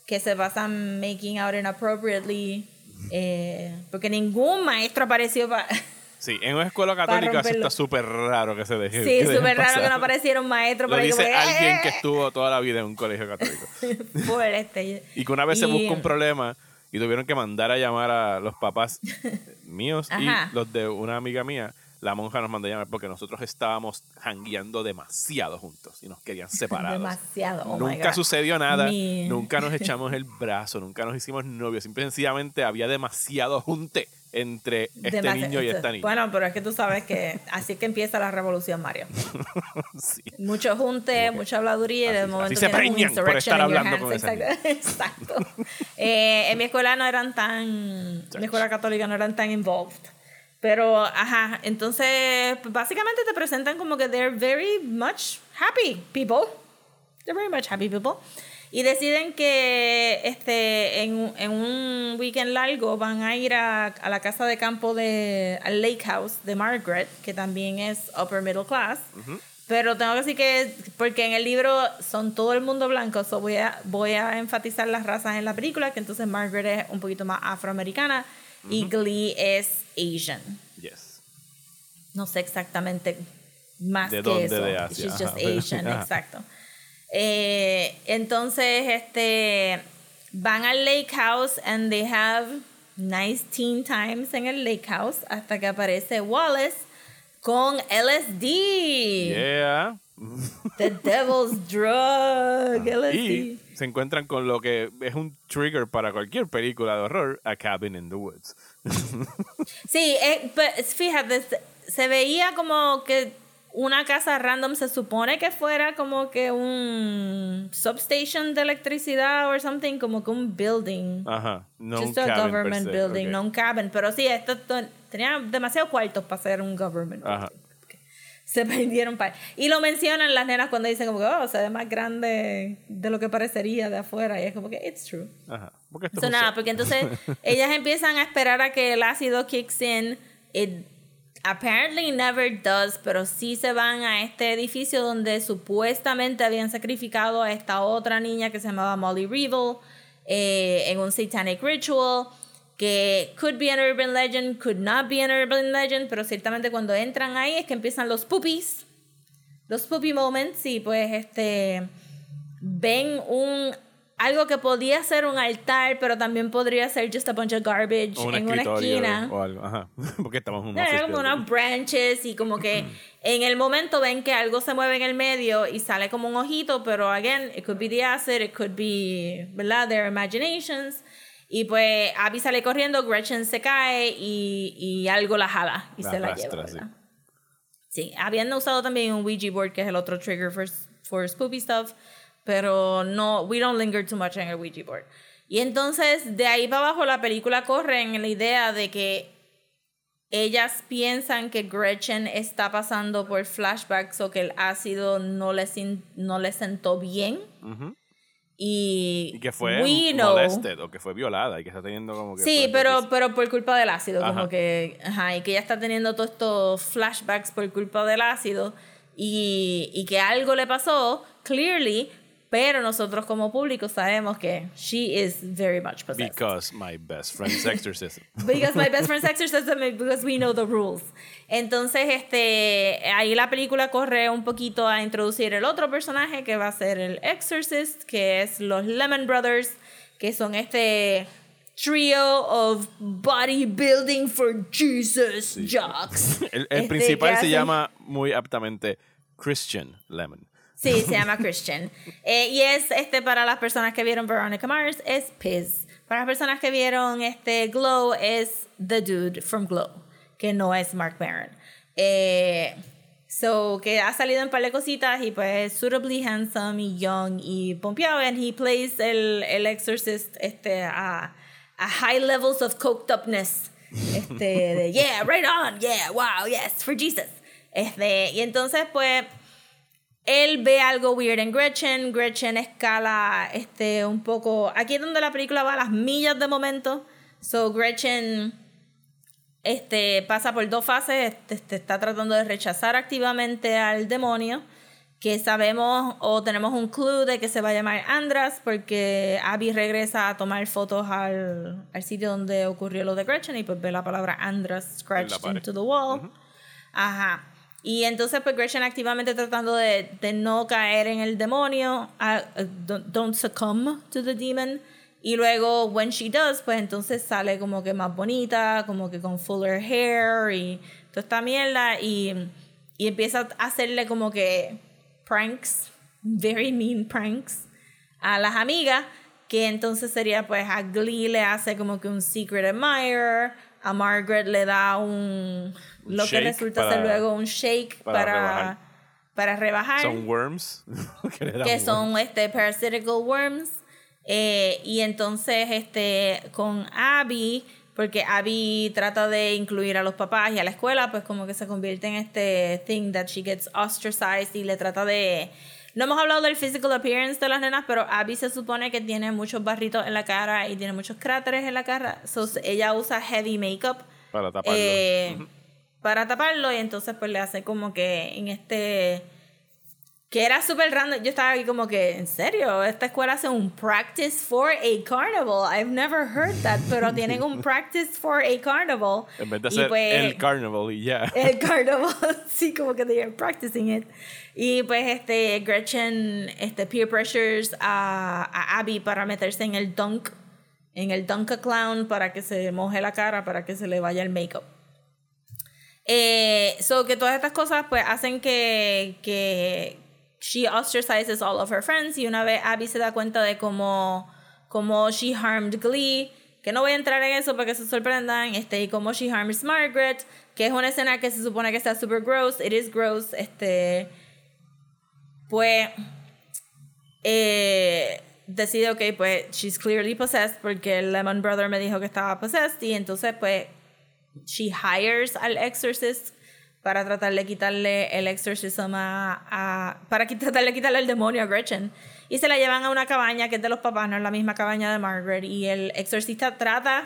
que se pasan making out inappropriately eh, porque ningún maestro apareció para Sí, en una escuela católica eso está súper raro que se deje. Sí, súper raro que no apareciera un maestro Lo ahí dice que, alguien "Eh, que estuvo toda la vida en un colegio católico. por este. Y que una vez se Y- busca un problema y tuvieron que mandar a llamar a los papás míos Ajá. y los de una amiga mía. La monja nos mandó a llamar porque nosotros estábamos jangueando demasiado juntos y nos querían separados. Demasiado. oh nunca sucedió nada, nunca nos echamos el brazo, nunca nos hicimos novios. Simple y sencillamente había demasiado junte entre este Demasi- niño y esta niña. Bueno, pero es que tú sabes que así que empieza la revolución, Mario. Sí. Mucho junte, mucha habladuría y de momento se preñan por estar hablando con esa Exacto. Exacto. Eh, en mi escuela no eran tan, en mi escuela católica no eran tan involved. Pero, ajá, entonces básicamente te presentan como que they're very much happy people. They're very much happy people. Y deciden que este, en, en un weekend largo van a ir a, a la casa de campo de al Lake House de Margaret, que también es upper middle class. Pero tengo que decir que, porque en el libro son todo el mundo blanco, so voy, a, voy a enfatizar las razas en la película, que entonces Margaret es un poquito más afroamericana y Glee es Asian. Yes. No sé exactamente más ¿De que dónde eso. de Asia? She's just Asian, exacto. Eh, entonces, este, van al lake house and they have nice teen times en el lake house hasta que aparece Wallace con LSD. Yeah. The devil's drug, LSD. Y se encuentran con lo que es un trigger para cualquier película de horror, A Cabin in the Woods. Sí, eh, pues, fíjate, se veía como que una casa random se supone que fuera como que un substation de electricidad or something, como que un building. Ajá. No un Just a cabin government building, ok. no un cabin. Pero sí, esto to- tenía demasiados cuartos para ser un government Ajá. building. Se perdieron para. Y lo mencionan las nenas cuando dicen como que, oh, se ve más grande de lo que parecería de afuera. Y es como que, it's true. Ajá. Porque esto So, un nada, porque entonces ellas empiezan a esperar a que el ácido kicks in. It apparently never does, pero sí se van a este edificio donde supuestamente habían sacrificado a esta otra niña que se llamaba Molly Reevil eh, en un satanic ritual que could be an urban legend, could not be an urban legend, pero ciertamente cuando entran ahí es que empiezan los poopies, los poopy moments y pues este ven un algo que podía ser un altar, pero también podría ser just a bunch of garbage O un en una esquina. o algo. Ajá. Porque estamos en un como unas branches y como que en el momento ven que algo se mueve en el medio y sale como un ojito, pero again, it could be the acid, it could be, ¿verdad? Their imaginations. Y pues Abby sale corriendo, Gretchen se cae y, y algo la jala y La se la arrastra, lleva, sí. Sí, habían usado también un Ouija board, que es el otro trigger for, for spoopy stuff, pero no, we don't linger too much en el Ouija board. Y entonces, de ahí para abajo, la película corre en la idea de que ellas piensan que Gretchen está pasando por flashbacks o que el ácido no le, no le sentó bien. Ujú. Y, Y que fue molested o que fue violada y que está teniendo como que. Sí, todo pero, esto pero por culpa del ácido, como Ajá. que, ajá, y que ella está teniendo todos estos flashbacks por culpa del ácido y, y que algo le pasó, clearly, pero nosotros como público sabemos que she is very much possessed. Because my best friend's exorcism. Because my best friend's exorcism is because we know the rules. Entonces, este, ahí la película corre un poquito a introducir el otro personaje que va a ser el Exorcist, que es los Lemon Brothers, que son este trio of bodybuilding for Jesus jocks. El, el Este, principal se llama muy aptamente Christian Lemon. Sí, se llama Christian. Eh, y es este para las personas que vieron Veronica Mars, es Piz. Para las personas que vieron este Glow, es The Dude from Glow, que no es Mark Maron. Eh, so, que ha salido en par de cositas y pues suitably handsome y young y pompeado. And he plays el, el exorcist este, a, high levels of coked upness. Este, de yeah, right on, yeah, wow, yes, for Jesus. Este, y entonces, pues él ve algo weird en Gretchen, Gretchen escala este un poco, aquí es donde la película va a las millas de momento, so Gretchen este pasa por dos fases, este, este, está tratando de rechazar activamente al demonio, que sabemos o tenemos un clue de que se va a llamar Andras porque Abby regresa a tomar fotos al, al sitio donde ocurrió lo de Gretchen y pues ve la palabra Andras scratched into the wall. Ajá. Y entonces, pues Gretchen activamente tratando de, de no caer en el demonio, ah, eh, don't succumb to the demon. Y luego, when she does, pues entonces sale como que más bonita, como que con fuller hair y toda esta mierda. Y, y empieza a hacerle como que pranks, very mean pranks, a las amigas. Que entonces sería, pues, a Glee le hace como que un secret admirer. A Margaret le da un. Lo que resulta para- ser luego un shake para para. rebajar. Para rebajar Son worms. que son este parasitical worms Eh, y entonces este con Abby porque Abby trata de incluir a los papás y a la escuela pues como que se convierte en este thing that she gets ostracized y le trata de no hemos hablado del physical appearance de las nenas pero Abby se supone que tiene muchos barritos en la cara y tiene muchos cráteres en la cara so, ella usa heavy makeup Para taparlo. eh, para taparlo y entonces pues le hace como que en este que era súper random yo estaba ahí como que en serio esta escuela hace un practice for a carnival. I've never heard that pero tienen un practice for a carnival. En vez de hacer pues, el carnival y ya. el carnival sí como que they are practicing it. Y pues este Gretchen este peer pressures a, a Abby para meterse en el dunk en el dunk a clown para que se moje la cara para que se le vaya el makeup eh, so que todas estas cosas pues hacen que que she ostracizes all of her friends y una vez Abby se da cuenta de cómo cómo she harmed Glee que no voy a entrar en eso para que se sorprendan este y cómo she harms Margaret que es una escena que se supone que está super gross it is gross este pues eh, decide, ok, pues she's clearly possessed porque el Lemon Brother me dijo que estaba possessed y entonces pues she hires al exorcist para tratar de quitarle el exorcism a, a- para tratar de quitarle el demonio a Gretchen. Y se la llevan a una cabaña que es de los papás, no es la misma cabaña de Margaret. Y el exorcista trata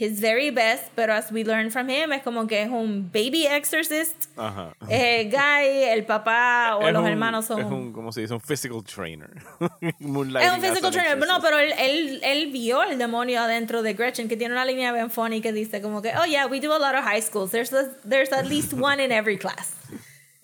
his very best, pero as we learn from him es como que es un baby exorcist Ajá. el guy, el papá o Es los un- hermanos son Es un, ¿cómo se dice? Un physical trainer. es un physical trainer, no, pero él, él, él vio el demonio adentro de Gretchen, que tiene una línea bien funny que dice como que, oh yeah, we do a lot of high schools, there's, a- there's at least one in every class.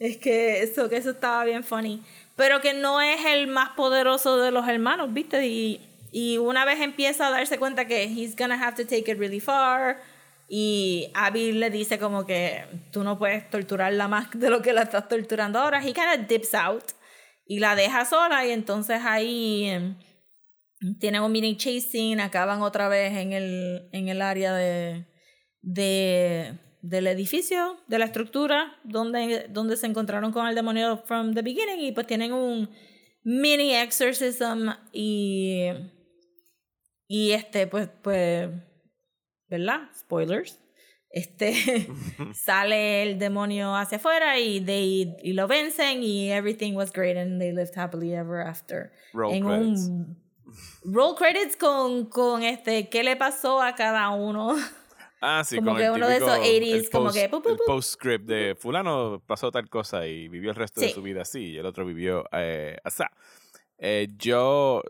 Es que eso, que eso estaba bien funny. Pero que no es el más poderoso de los hermanos, ¿viste? Y, y una vez empieza a darse cuenta que he's gonna have to take it really far, y Abby le dice como que tú no puedes torturarla más de lo que la estás torturando ahora, he kind of dips out y la deja sola y entonces ahí em, tienen un mini chasing, acaban otra vez en el, en el área de, de, del edificio, de la estructura, donde, donde se encontraron con el demonio from the beginning y pues tienen un mini exorcism y, y este, pues, pues, ¿verdad? Spoilers. Este sale el demonio hacia afuera y, they, y lo vencen y everything was great and they lived happily ever after. Roll en credits. un roll credits con, con este qué le pasó a cada uno. Ah, sí, Como con que el uno de esos típico- 80s, el como post- que pu, pu, el pu. postscript de fulano pasó tal cosa y vivió el resto de Sí. su vida así y el otro vivió eh, así. Eh, yo,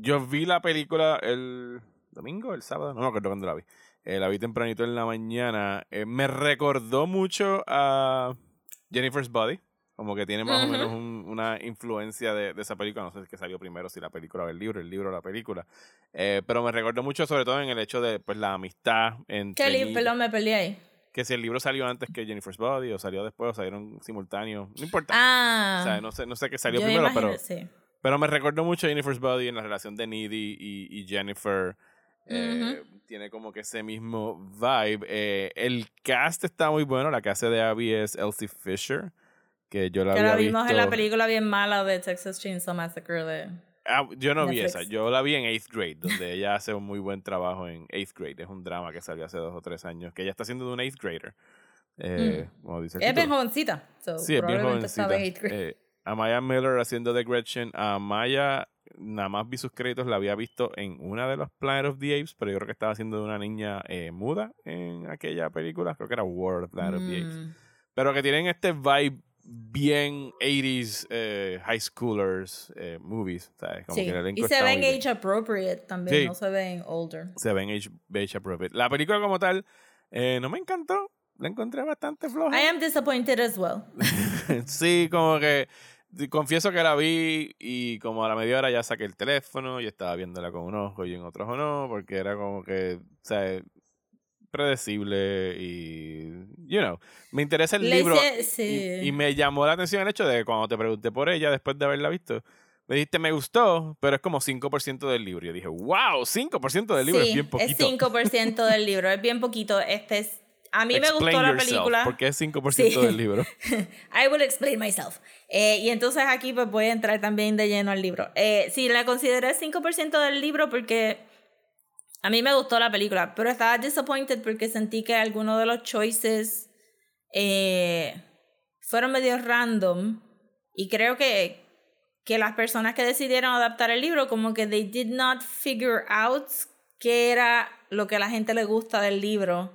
yo vi la película el domingo, el sábado, no me acuerdo cuándo la vi. Eh, la vi tempranito en la mañana. Eh, me recordó mucho a Jennifer's Body. Como que tiene más o menos un- una influencia de, de esa película. No sé qué salió primero, si la película o el libro, el libro o la película. Eh, pero me recordó mucho sobre todo en el hecho de pues la amistad entre ni- perdón, me perdí ahí. que si el libro salió antes que Jennifer's Body o salió después o salieron simultáneos, no importa. Ah. o sea, no sé, no sé qué salió primero, imagino- pero, sí. Pero me recordó mucho a Jennifer's Body en la relación de Needy y, y Jennifer. eh, Tiene como que ese mismo vibe. Eh, el cast está muy bueno. La que hace de Abby es Elsie Fisher. Que yo la Que había la vimos en la película bien mala de Texas Chainsaw Massacre de Ah, yo no vi esa. Yo la vi en Eighth Grade, donde ella hace un muy buen trabajo en Eighth Grade. Es un drama que salió hace dos o tres años. Que ella está haciendo de un Eighth Grader. Eh, como dice el. Es bien jovencita. so Sí, es bien jovencita. Eh, Amaya Miller haciendo de Gretchen. A Maya, nada más vi sus créditos, la había visto en una de los Planet of the Apes, pero yo creo que estaba haciendo de una niña eh, muda en aquella película. Creo que era of Planet of the Apes. Mm. Pero que tienen este vibe bien 80s eh, high schoolers eh, movies. ¿sabes? Como Sí. que el Y se ven age appropriate también, Sí. no se ven older. Se ven age, age appropriate. La película como tal eh, no me encantó. La encontré bastante floja. I am disappointed as well. sí, como que confieso que la vi y como a la media hora ya saqué el teléfono y estaba viéndola con un ojo y en otros o no, porque era como que, o sea, predecible y, you know, me interesa el Le libro hice- sí. y, me llamó la atención el hecho de que cuando te pregunté por ella después de haberla visto, me dijiste me gustó, pero es como 5% del libro. Yo dije, wow, 5% del libro sí, es bien poquito. 5% del libro, es bien poquito. Este es, a mí me Explain gustó la película. porque es 5% Sí. del libro. I will explain myself. Eh, y entonces aquí pues voy a entrar también de lleno al libro. Eh, sí, la consideré 5% del libro porque a mí me gustó la película, pero estaba disappointed porque sentí que algunos de los choices eh, fueron medio random y creo que, que las personas que decidieron adaptar el libro como que they did not figure out qué era lo que a la gente le gusta del libro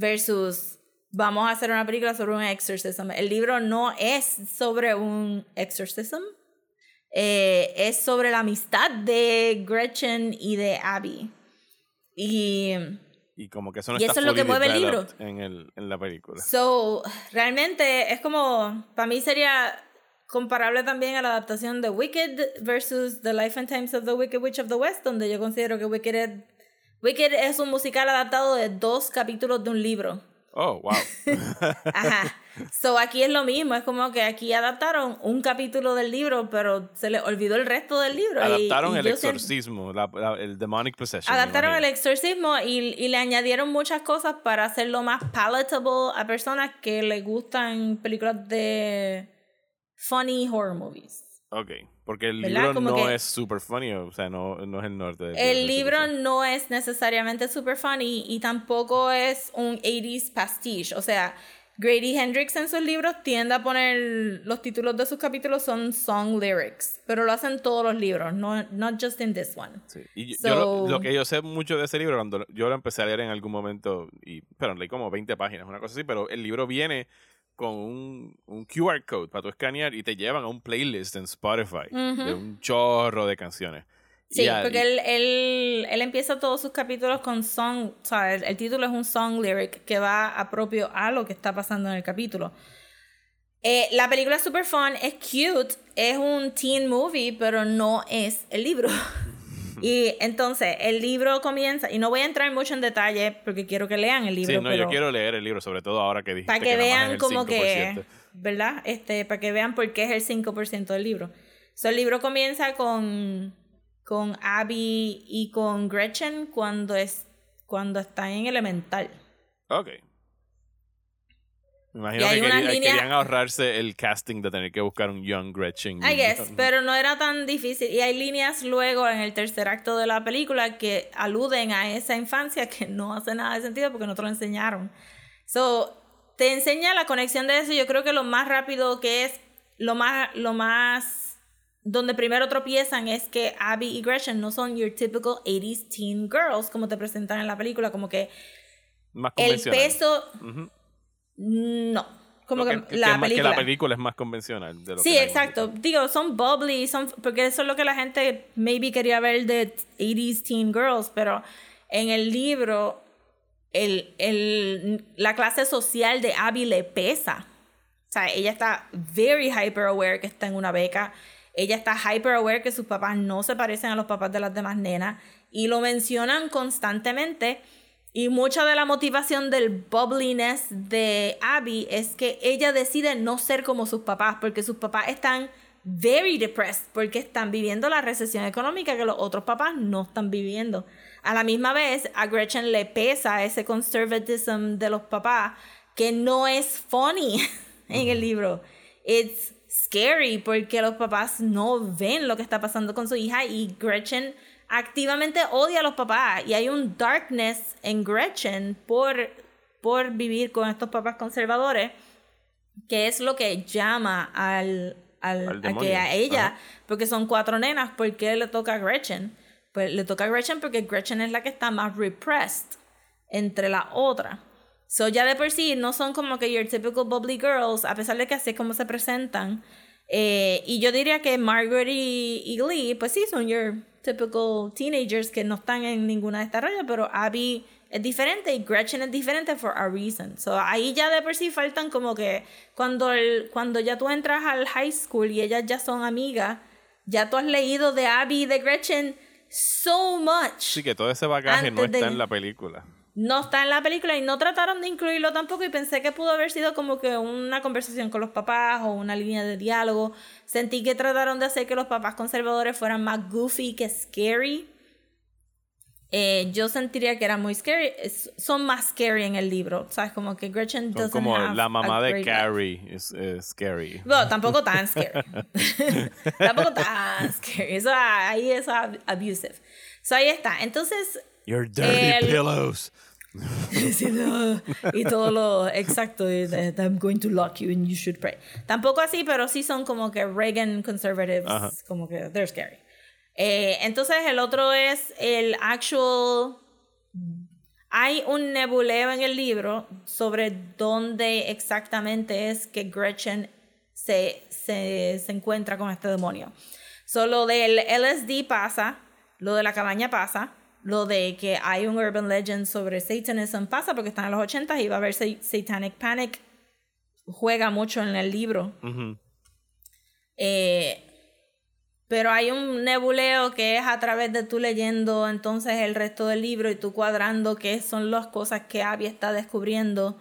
versus vamos a hacer una película sobre un exorcism. El libro no es sobre un exorcism, eh, es sobre la amistad de Gretchen y de Abby. Y Y como que eso no Y está eso es lo que mueve el libro. En, el, en la película. so, realmente es como, para mí sería comparable también a la adaptación de Wicked versus The Life and Times of the Wicked Witch of the West, donde yo considero que Wicked es, Wicked es un musical adaptado de dos capítulos de un libro. Oh, wow. Ajá. So aquí es lo mismo, es como que aquí adaptaron un capítulo del libro, pero se le olvidó el resto del libro. Adaptaron y el exorcismo, la- la- el demonic possession. Adaptaron el exorcismo y, y le añadieron muchas cosas para hacerlo más palatable a personas que les gustan películas de funny horror movies. Ok, porque el ¿Verdad? libro Como no es super funny, o sea, no, no es el norte del El libro no es necesariamente super funny y tampoco es un 80s pastiche. O sea, Grady Hendrix en sus libros tiende a poner los títulos de sus capítulos son song lyrics, pero lo hacen todos los libros, no not just in this one. Sí. Y yo, yo lo, So- lo que yo sé mucho de ese libro, cuando yo lo empecé a leer en algún momento, y pero leí como 20 páginas, una cosa así, pero el libro viene con un, un QR code para tu escanear y te llevan a un playlist en Spotify de un chorro de canciones. Sí, porque él, él, él empieza todos sus capítulos con song, o sea, el, el título es un song lyric que va a propio a lo que está pasando en el capítulo. Eh, la película es super fun, es cute, es un teen movie, pero no es el libro. y entonces, el libro comienza, y no voy a entrar mucho en detalle porque quiero que lean el libro. Sí, no, pero yo quiero leer el libro, sobre todo ahora que dijiste para que, más vean como que, 5%. ¿verdad? Este, para que vean por qué es el 5% del libro. So, el libro comienza con, con Abby y con Gretchen cuando, es, cuando están en elemental. Ok. Me imagino que unas quería- líneas- querían ahorrarse el casting de tener que buscar un Young Gretchen. I guess, pero no era tan difícil. Y hay líneas luego en el tercer acto de la película que aluden a esa infancia que no hace nada de sentido porque no te lo enseñaron. So, te enseña la conexión de eso. Yo creo que lo más rápido que es, lo más, lo más, donde primero tropiezan es que Abby y Gretchen no son your typical 80s teen girls como te presentan en la película. Como que Más el peso, Ujú. No. Como que, que, la que que película. la película es más convencional. De lo Sí, exacto. Digo, son bubbly, son, porque eso es lo que la gente maybe quería ver de 80s teen girls, pero en el libro el, el, la clase social de Abby le pesa. O sea, ella está very hyper aware que está en una beca. Ella está hyper aware que sus papás no se parecen a los papás de las demás nenas. Y lo mencionan constantemente. Y mucha de la motivación del bubbliness de Abby es que ella decide no ser como sus papás, porque sus papás están very depressed, porque están viviendo la recesión económica que los otros papás no están viviendo. A la misma vez, a Gretchen le pesa ese conservatism de los papás, que no es funny en el libro. It's scary porque los papás no ven lo que está pasando con su hija y Gretchen activamente odia a los papás y hay un darkness en Gretchen por, por vivir con estos papás conservadores que es lo que llama al, al, Al a que a ella, Ajá. porque son cuatro nenas, ¿por qué le toca a Gretchen? Pues le toca a Gretchen porque Gretchen es la que está más repressed entre la otra. So ya de por sí no son como que your typical bubbly girls, a pesar de que así es como se presentan. Eh, y yo diría que Margaret y, y Glee, pues sí, son your typical teenagers que no están en ninguna de estas rayas, pero Abby es diferente y Gretchen es diferente for a reason. So, ahí ya de por sí faltan como que cuando, el, cuando ya tú entras al high school y ellas ya son amigas, ya tú has leído de Abby y de Gretchen so much. Sí, que todo ese bagaje no de- está en la película. No está en la película y no trataron de incluirlo tampoco y pensé que pudo haber sido como que una conversación con los papás o una línea de diálogo. Sentí que trataron de hacer que los papás conservadores fueran más goofy que scary. Eh, yo sentiría que era muy scary. Es- son más scary en el libro. ¿Sabes? Como que Gretchen Son doesn't como have la a mamá de. Carrie es scary. Bueno, tampoco tan scary. tampoco tan scary. Eso ahí es ab- abusive. So ahí está. Entonces, Your dirty El- pillows. Y todo lo exacto I'm going to lock you and you should pray tampoco así pero sí son como que Reagan conservatives Ajá. como que they're scary Eh, entonces el otro es el actual hay un nebuleo en el libro sobre dónde exactamente es que Gretchen se, se, se encuentra con este demonio. Solo del LSD pasa, lo de la cabaña pasa, lo de que hay un urban legend sobre Satanism pasa porque están en los 80 y va a haber sa- Satanic Panic. Juega mucho en el libro. Eh, pero hay un nebuleo que es a través de tú leyendo entonces el resto del libro y tú cuadrando qué son las cosas que Abby está descubriendo,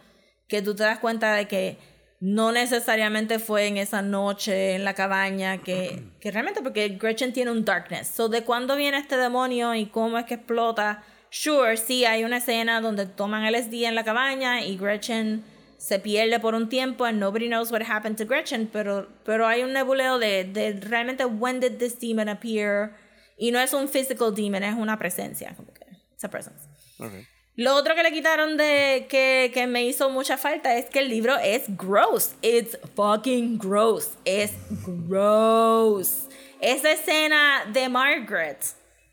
que tú te das cuenta de que no necesariamente fue en esa noche en la cabaña, que, que realmente porque Gretchen tiene un darkness. So, ¿de cuándo viene este demonio y cómo es que explota? Sure, sí, hay una escena donde toman LSD en la cabaña y Gretchen se pierde por un tiempo and nobody knows what happened to Gretchen, pero, pero hay un nebuleo de, de realmente when did this demon appear y no es un physical demon, es una presencia, como que it's a presence. Ok. Lo otro que le quitaron de que, que me hizo mucha falta es que el libro es gross. It's fucking gross. Es gross. Esa escena de Margaret,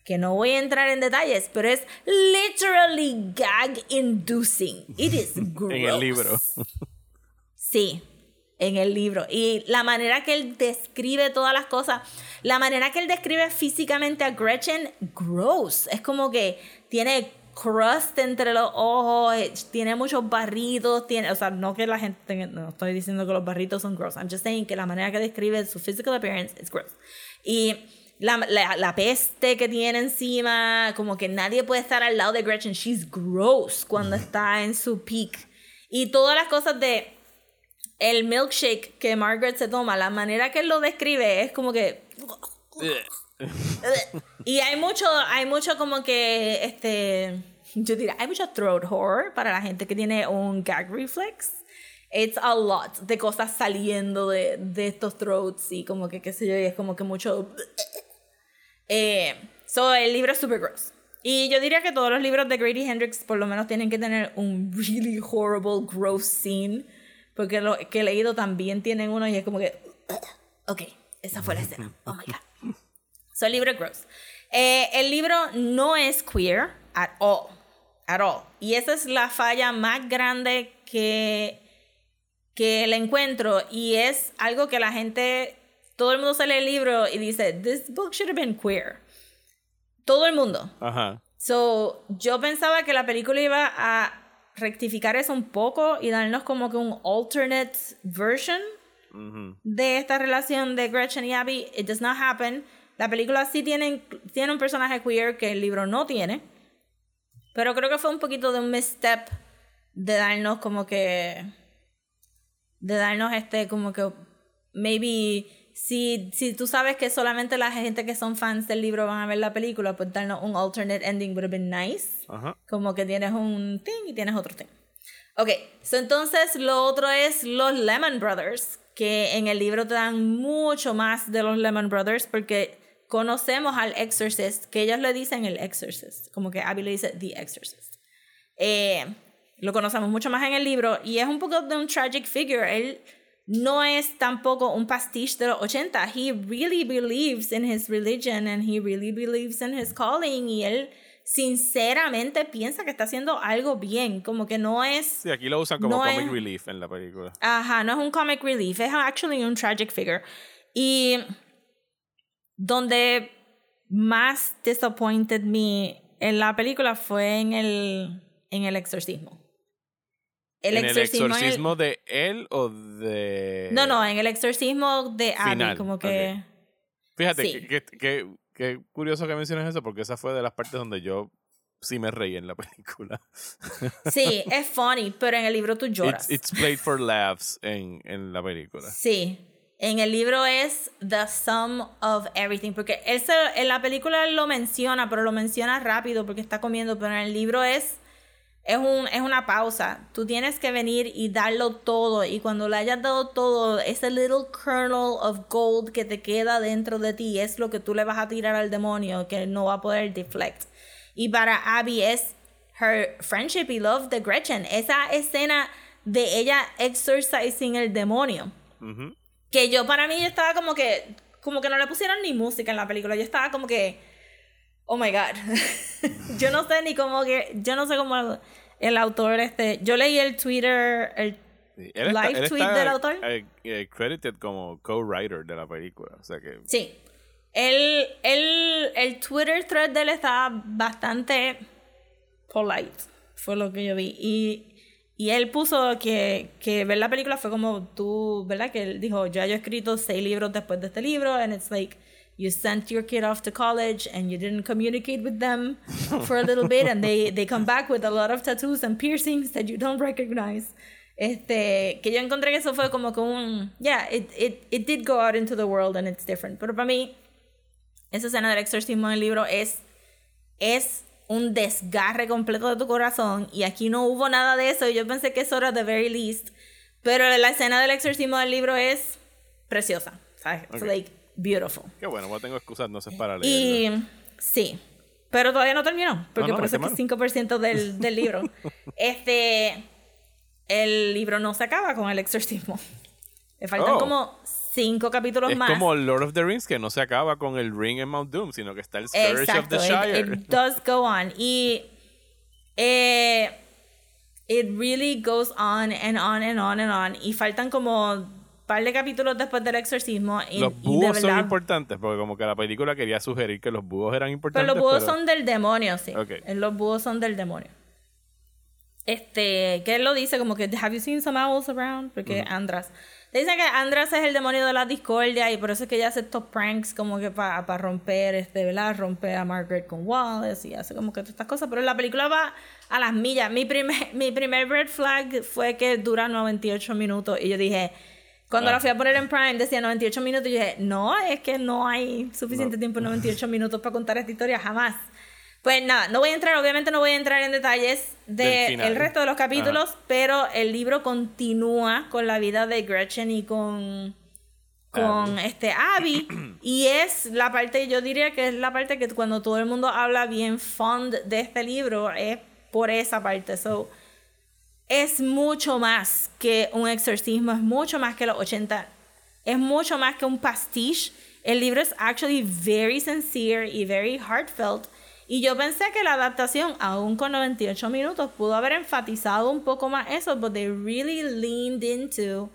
que no voy a entrar en detalles, pero es literally gag inducing. It is gross. En el libro. Sí, en el libro. Y la manera que él describe todas las cosas, la manera que él describe físicamente a Gretchen, gross. Es como que tiene crust entre los ojos, eh, tiene muchos barritos, tiene, o sea, no que la gente, tenga- no estoy diciendo que los barritos son gross, I'm just saying que la manera que describe su physical appearance es gross. Y la, la, la peste que tiene encima, como que nadie puede estar al lado de Gretchen, she's gross cuando está en su peak. Y todas las cosas de el milkshake que Margaret se toma, la manera que él lo describe es como que y hay mucho, hay mucho como que, este, yo diría, hay mucho throat horror para la gente que tiene un gag reflex. It's a lot de cosas saliendo de, de estos throats y como que, qué sé yo, y es como que mucho... Eh, so, el libro es super gross. Y yo diría que todos los libros de Grady Hendrix por lo menos tienen que tener un really horrible, gross scene. Porque lo que he leído también tienen uno y es como que... Ok, esa fue la escena. Oh my God. So, el libro es gross. Eh, el libro no es queer at all. At all. Y esa es la falla más grande que, que le encuentro. Y es algo que la gente, todo el mundo se lee el libro y dice, this book should have been queer. Todo el mundo. Ajá. So, yo pensaba que la película iba a rectificar eso un poco y darnos como que un alternate version Ujú. de esta relación de Gretchen y Abby. It does not happen. La película sí tiene, tiene un personaje queer que el libro no tiene. Pero creo que fue un poquito de un misstep de darnos como que. De darnos este, como que. Maybe. Si, si tú sabes que solamente la gente que son fans del libro van a ver la película, pues darnos un alternate ending would have been nice. Ajá. Como que tienes un thing y tienes otro thing. Ok, so entonces lo otro es los Lemon Brothers, que en el libro te dan mucho más de los Lemon Brothers porque conocemos al Exorcist, que ellos le dicen el Exorcist, como que Abby le dice The Exorcist. Eh, lo conocemos mucho más en el libro y es un poco de un tragic figure. Él no es tampoco un pastiche de los 80. He really believes in his religion and he really believes in his calling y él sinceramente piensa que está haciendo algo bien, como que no es Sí, aquí lo usan como No comic es- relief en la película. Ajá, no es un comic relief, es actually un tragic figure. Y donde más disappointed me en la película fue en el, en el exorcismo. ¿En el en el- exorcismo de él o de...? no, no, en el exorcismo de Abby, Final, como que... Fíjate, Sí. que, que- que- que curioso que menciones eso, porque esa fue de las partes donde yo sí me reí en la película. Sí, es funny, pero en el libro tú lloras. It's, it's played for laughs en, en la película. Sí, en el libro es the sum of everything, porque él se- en la película lo menciona, pero lo menciona rápido porque está comiendo, pero en el libro es, es, un, es una pausa. Tú tienes que venir y darlo todo, y cuando le hayas dado todo, ese little kernel of gold que te queda dentro de ti es lo que tú le vas a tirar al demonio, que no va a poder deflect. Y para Abby es her friendship y love de Gretchen, esa escena de ella exorcising el demonio Ujú. Que yo para mí yo estaba como que como que no le pusieron ni música en la película yo estaba como que oh my god yo no sé ni cómo que yo no sé cómo el autor este yo leí el Twitter el Sí, Él Live tweet del autor. eh, eh, credited como co-writer de la película. O sea que. sí el, el, el Twitter thread de él estaba bastante polite fue lo que yo vi y y él puso que, que ver la película fue como tú, ¿verdad? Que él dijo, yo he escrito seis libros después de este libro, and it's like, you sent your kid off to college and you didn't communicate with them for a little bit, and they, they come back with a lot of tattoos and piercings that you don't recognize. Este, que yo encontré que eso fue como que un, yeah, it, it, it did go out into the world and it's different. Pero para mí, esa escena del exorcismo en el libro es, es un desgarre completo de tu corazón y aquí no hubo nada de eso y yo pensé que eso era the very least pero la escena del exorcismo del libro es preciosa ¿sabes? It's Ok. like beautiful Qué bueno, no tengo excusas entonces para leerla. y sí pero todavía no terminó porque no, por eso es que es 5% del, del libro este el libro no se acaba con el exorcismo le faltan Oh. como cinco capítulos Es más como Lord of the Rings, que no se acaba con el ring en Mount Doom, sino que está el Scourge of the Shire. it, it does go on. Y eh, it really goes on and on and on and on. Y faltan como un par de capítulos después del exorcismo. Y, los y de búhos son importantes, porque como que la película quería sugerir que los búhos eran importantes. Pero los búhos pero- son del demonio, sí. Ok. Eh, Los búhos son del demonio. Este, que él lo dice como que, have you seen some owls around? Porque Andras. Le dicen que Andras es el demonio de la discordia y por eso es que ella hace estos pranks como que para romper, este, ¿verdad? Rompe a Margaret con Wallace y hace como que todas estas cosas. Pero la película va a las millas. Mi primer, mi primer red flag fue que dura 98 minutos y yo dije... Cuando Ah. la fui a poner en Prime decía 98 minutos y yo dije, no, es que no hay suficiente No. tiempo, 98 minutos para contar esta historia, jamás. Pues nada, no voy a entrar, obviamente no voy a entrar en detalles Del resto de los capítulos, pero el libro continúa con la vida de Gretchen y con con este Abby. Y es la parte yo diría que es la parte que cuando todo el mundo habla bien fond de este libro es por esa parte. So es mucho más que un exorcismo es mucho más que los 80 es mucho más que un pastiche. El libro es actually very sincere y very heartfelt y yo pensé que la adaptación aún con 98 minutos pudo haber enfatizado un poco más eso but they really leaned into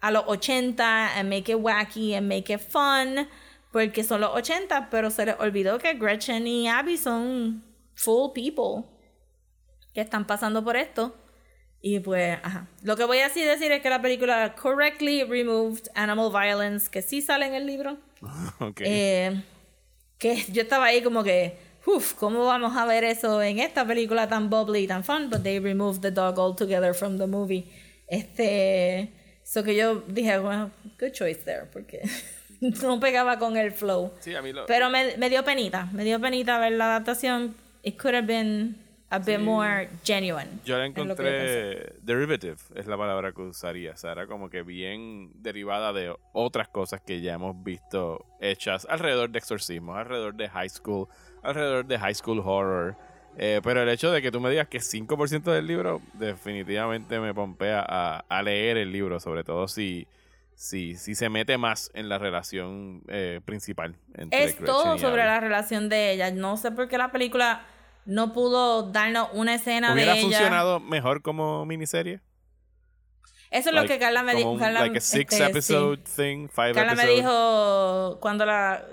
a los 80 and make it wacky and make it fun porque son los 80 pero se les olvidó que Gretchen y Abby son full people que están pasando por esto y pues ajá. lo que voy a así decir es que la película correctly removed animal violence que sí sale en el libro Ok. eh, que yo estaba ahí como que, uff, ¿cómo vamos a ver eso en esta película tan bubbly y tan fun? But they removed the dog altogether from the movie. Este, so que yo dije, bueno, good choice there, porque no pegaba con el flow. sí, a mí lo... Pero me, me dio penita, me dio penita ver la adaptación. It could have been a bit more genuine. Yo la encontré derivative, es la palabra que usaría. Era como que bien derivada de otras cosas que ya hemos visto hechas alrededor de exorcismos, alrededor de high school, alrededor de high school horror. Eh, pero el hecho de que tú me digas que 5% del libro definitivamente me pompea a, a leer el libro, sobre todo si, si, si se mete más en la relación eh, principal. Entre Es Gretchen todo y sobre Abby. la relación de ella. No sé por qué la película no pudo darnos una escena ¿Hubiera de ella. funcionado mejor como miniserie? Eso es lo que Carla me dijo. Carla, like a six este, sí. episode thing, five Carla me dijo cuando la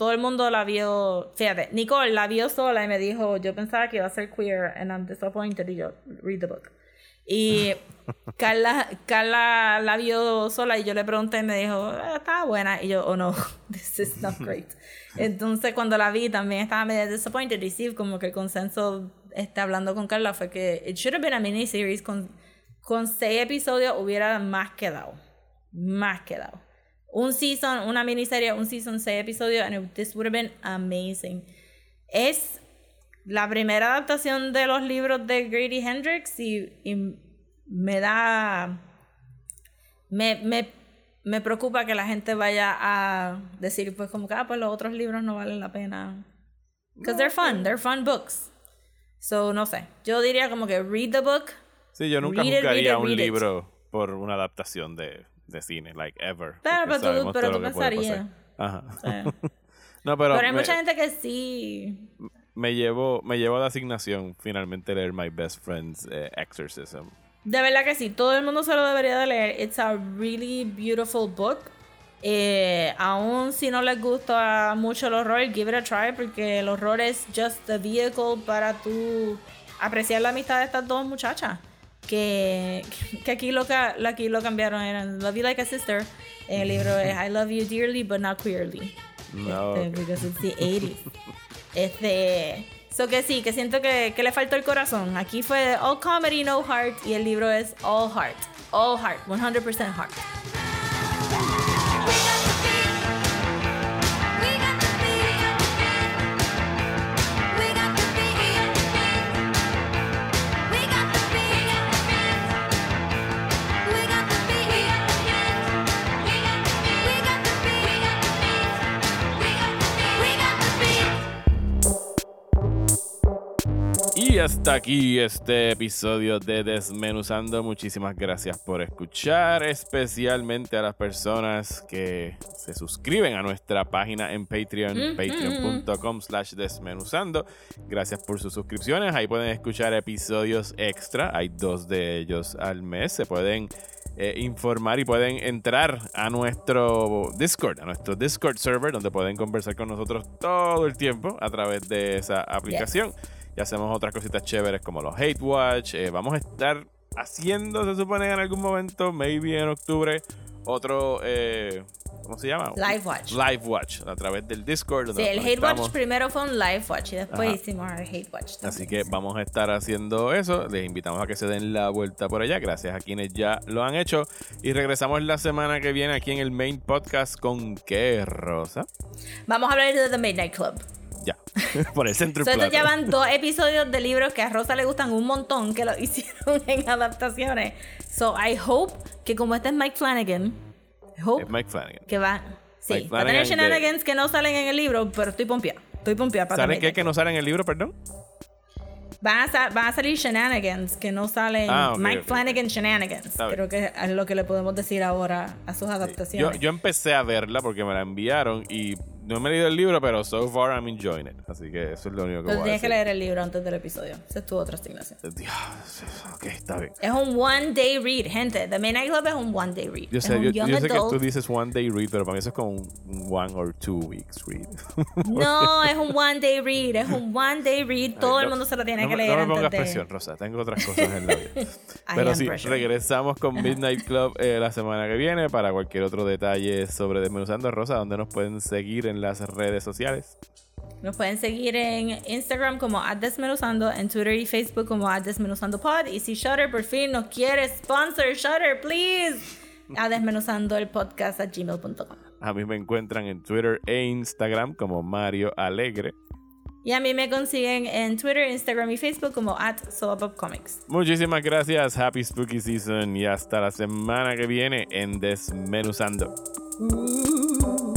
todo el mundo la vio, fíjate, Nicole la vio sola y me dijo, yo pensaba que iba a ser queer and I'm disappointed y yo read the book. Y Carla, Carla la vio sola y yo le pregunté y me dijo, "Ah, estaba buena y yo, oh no, this is not great. Entonces cuando la vi también estaba medio disappointed y sí, como que el consenso está hablando con Carla fue que it should have been a miniseries con, con seis episodios hubiera más quedado más quedado. Un season, una miniserie, un season, seis episodios, and it- this would have been amazing. Es la primera adaptación de los libros de Grady Hendrix y, y me da. Me, me, me preocupa que la gente vaya a decir, pues, como que, ah, pues los otros libros no valen la pena. Because they're fun, they're fun books. So, no sé. Yo diría como que read the book. Sí, yo nunca Read it, juzgaría read it, un libro por una adaptación de, de cine, like ever. Claro, pero tú- pero tú pensarías. Ajá. Eh. No, pero, Pero hay me, mucha gente que sí. me llevó me llevó de asignación finalmente leer My Best Friend's eh, Exorcism. De verdad que sí, todo el mundo se lo debería de leer. It's a really beautiful book. Eh, aún si no les gusta mucho el horror, give it a try porque el horror es just the vehicle para tú apreciar la amistad de estas dos muchachas. Que, que aquí, lo, aquí lo cambiaron, eran Love You Like a Sister. En el libro es I Love You Dearly but Not Queerly. No, Este, ok. because it's the 80s. Este, so que sí, que siento que, que le faltó el corazón. Aquí fue all comedy, no heart, y el libro es all heart. All heart, 100% heart. Hasta aquí este episodio de Desmenuzando. Muchísimas gracias por escuchar, especialmente a las personas que se suscriben a nuestra página en Patreon, patreon.com slash desmenuzando. Gracias por sus suscripciones. Ahí pueden escuchar episodios extra. Hay dos de ellos al mes. Se pueden eh, informar y pueden entrar a nuestro Discord, a nuestro Discord server, donde pueden conversar con nosotros todo el tiempo a través de esa aplicación. Y hacemos otras cositas chéveres como los Hate Watch. Eh, vamos a estar haciendo, se supone, en algún momento, maybe en octubre, otro, eh, ¿cómo se llama? Live Watch. Live Watch a través del Discord. Sí, el Hate. Watch primero fue un Live Watch y después Ajá. hicimos el Hate Watch. Así también. que vamos a estar haciendo eso. Les invitamos a que se den la vuelta por allá. Gracias a quienes ya lo han hecho. Y regresamos la semana que viene aquí en el main podcast con qué, Rosa. Vamos a hablar de The Midnight Club. Por el centro So, estos ya van dos episodios de libros que a Rosa le gustan un montón que lo hicieron en adaptaciones. So I hope que como este es Mike Flanagan, hope Mike Flanagan. que va, sí, va a tener Flanagan de- shenanigans que no salen en el libro, pero estoy pompeada. Estoy pompeada para ¿Saben qué? Que no sale en el libro, perdón. Van a, van a salir shenanigans que no salen. Ah, ok, Mike ok, Flanagan shenanigans. Creo que es lo que le podemos decir ahora a sus Yo, adaptaciones. yo empecé a verla porque me la enviaron y no me he leído el libro, pero so far I'm enjoying it. Así que eso es lo único que Entonces voy a tienes que leer el libro antes del episodio. Esa es tu otra asignación. Dios, ok, está bien. Es un one day read, gente. The Midnight Club es un one day read. Yo es sé, un yo, young yo sé que adult. tú dices one day read, pero para mí eso es como un one or two weeks read. No, es un one day read. Es un one day read. Todo el No- mundo se lo tiene no que leer No me pongas antes de. presión, Rosa. Tengo otras cosas en la vida. I Pero am sí, regresamos con Midnight Club eh, la semana que viene. Para cualquier otro detalle sobre Desmenuzando Rosa, donde nos pueden seguir en las redes sociales. Nos pueden seguir en Instagram como @desmenuzando, en Twitter y Facebook como @desmenuzandopod. Y si Shutter por fin nos quiere sponsor, Shutter, please, a desmenuzando el podcast a gmail.com. A mí me encuentran en Twitter e Instagram como Mario Alegre. Y a mí me consiguen en Twitter, Instagram y Facebook como at Comics. Muchísimas gracias, Happy Spooky Season y hasta la semana que viene en Desmenuzando. Uh.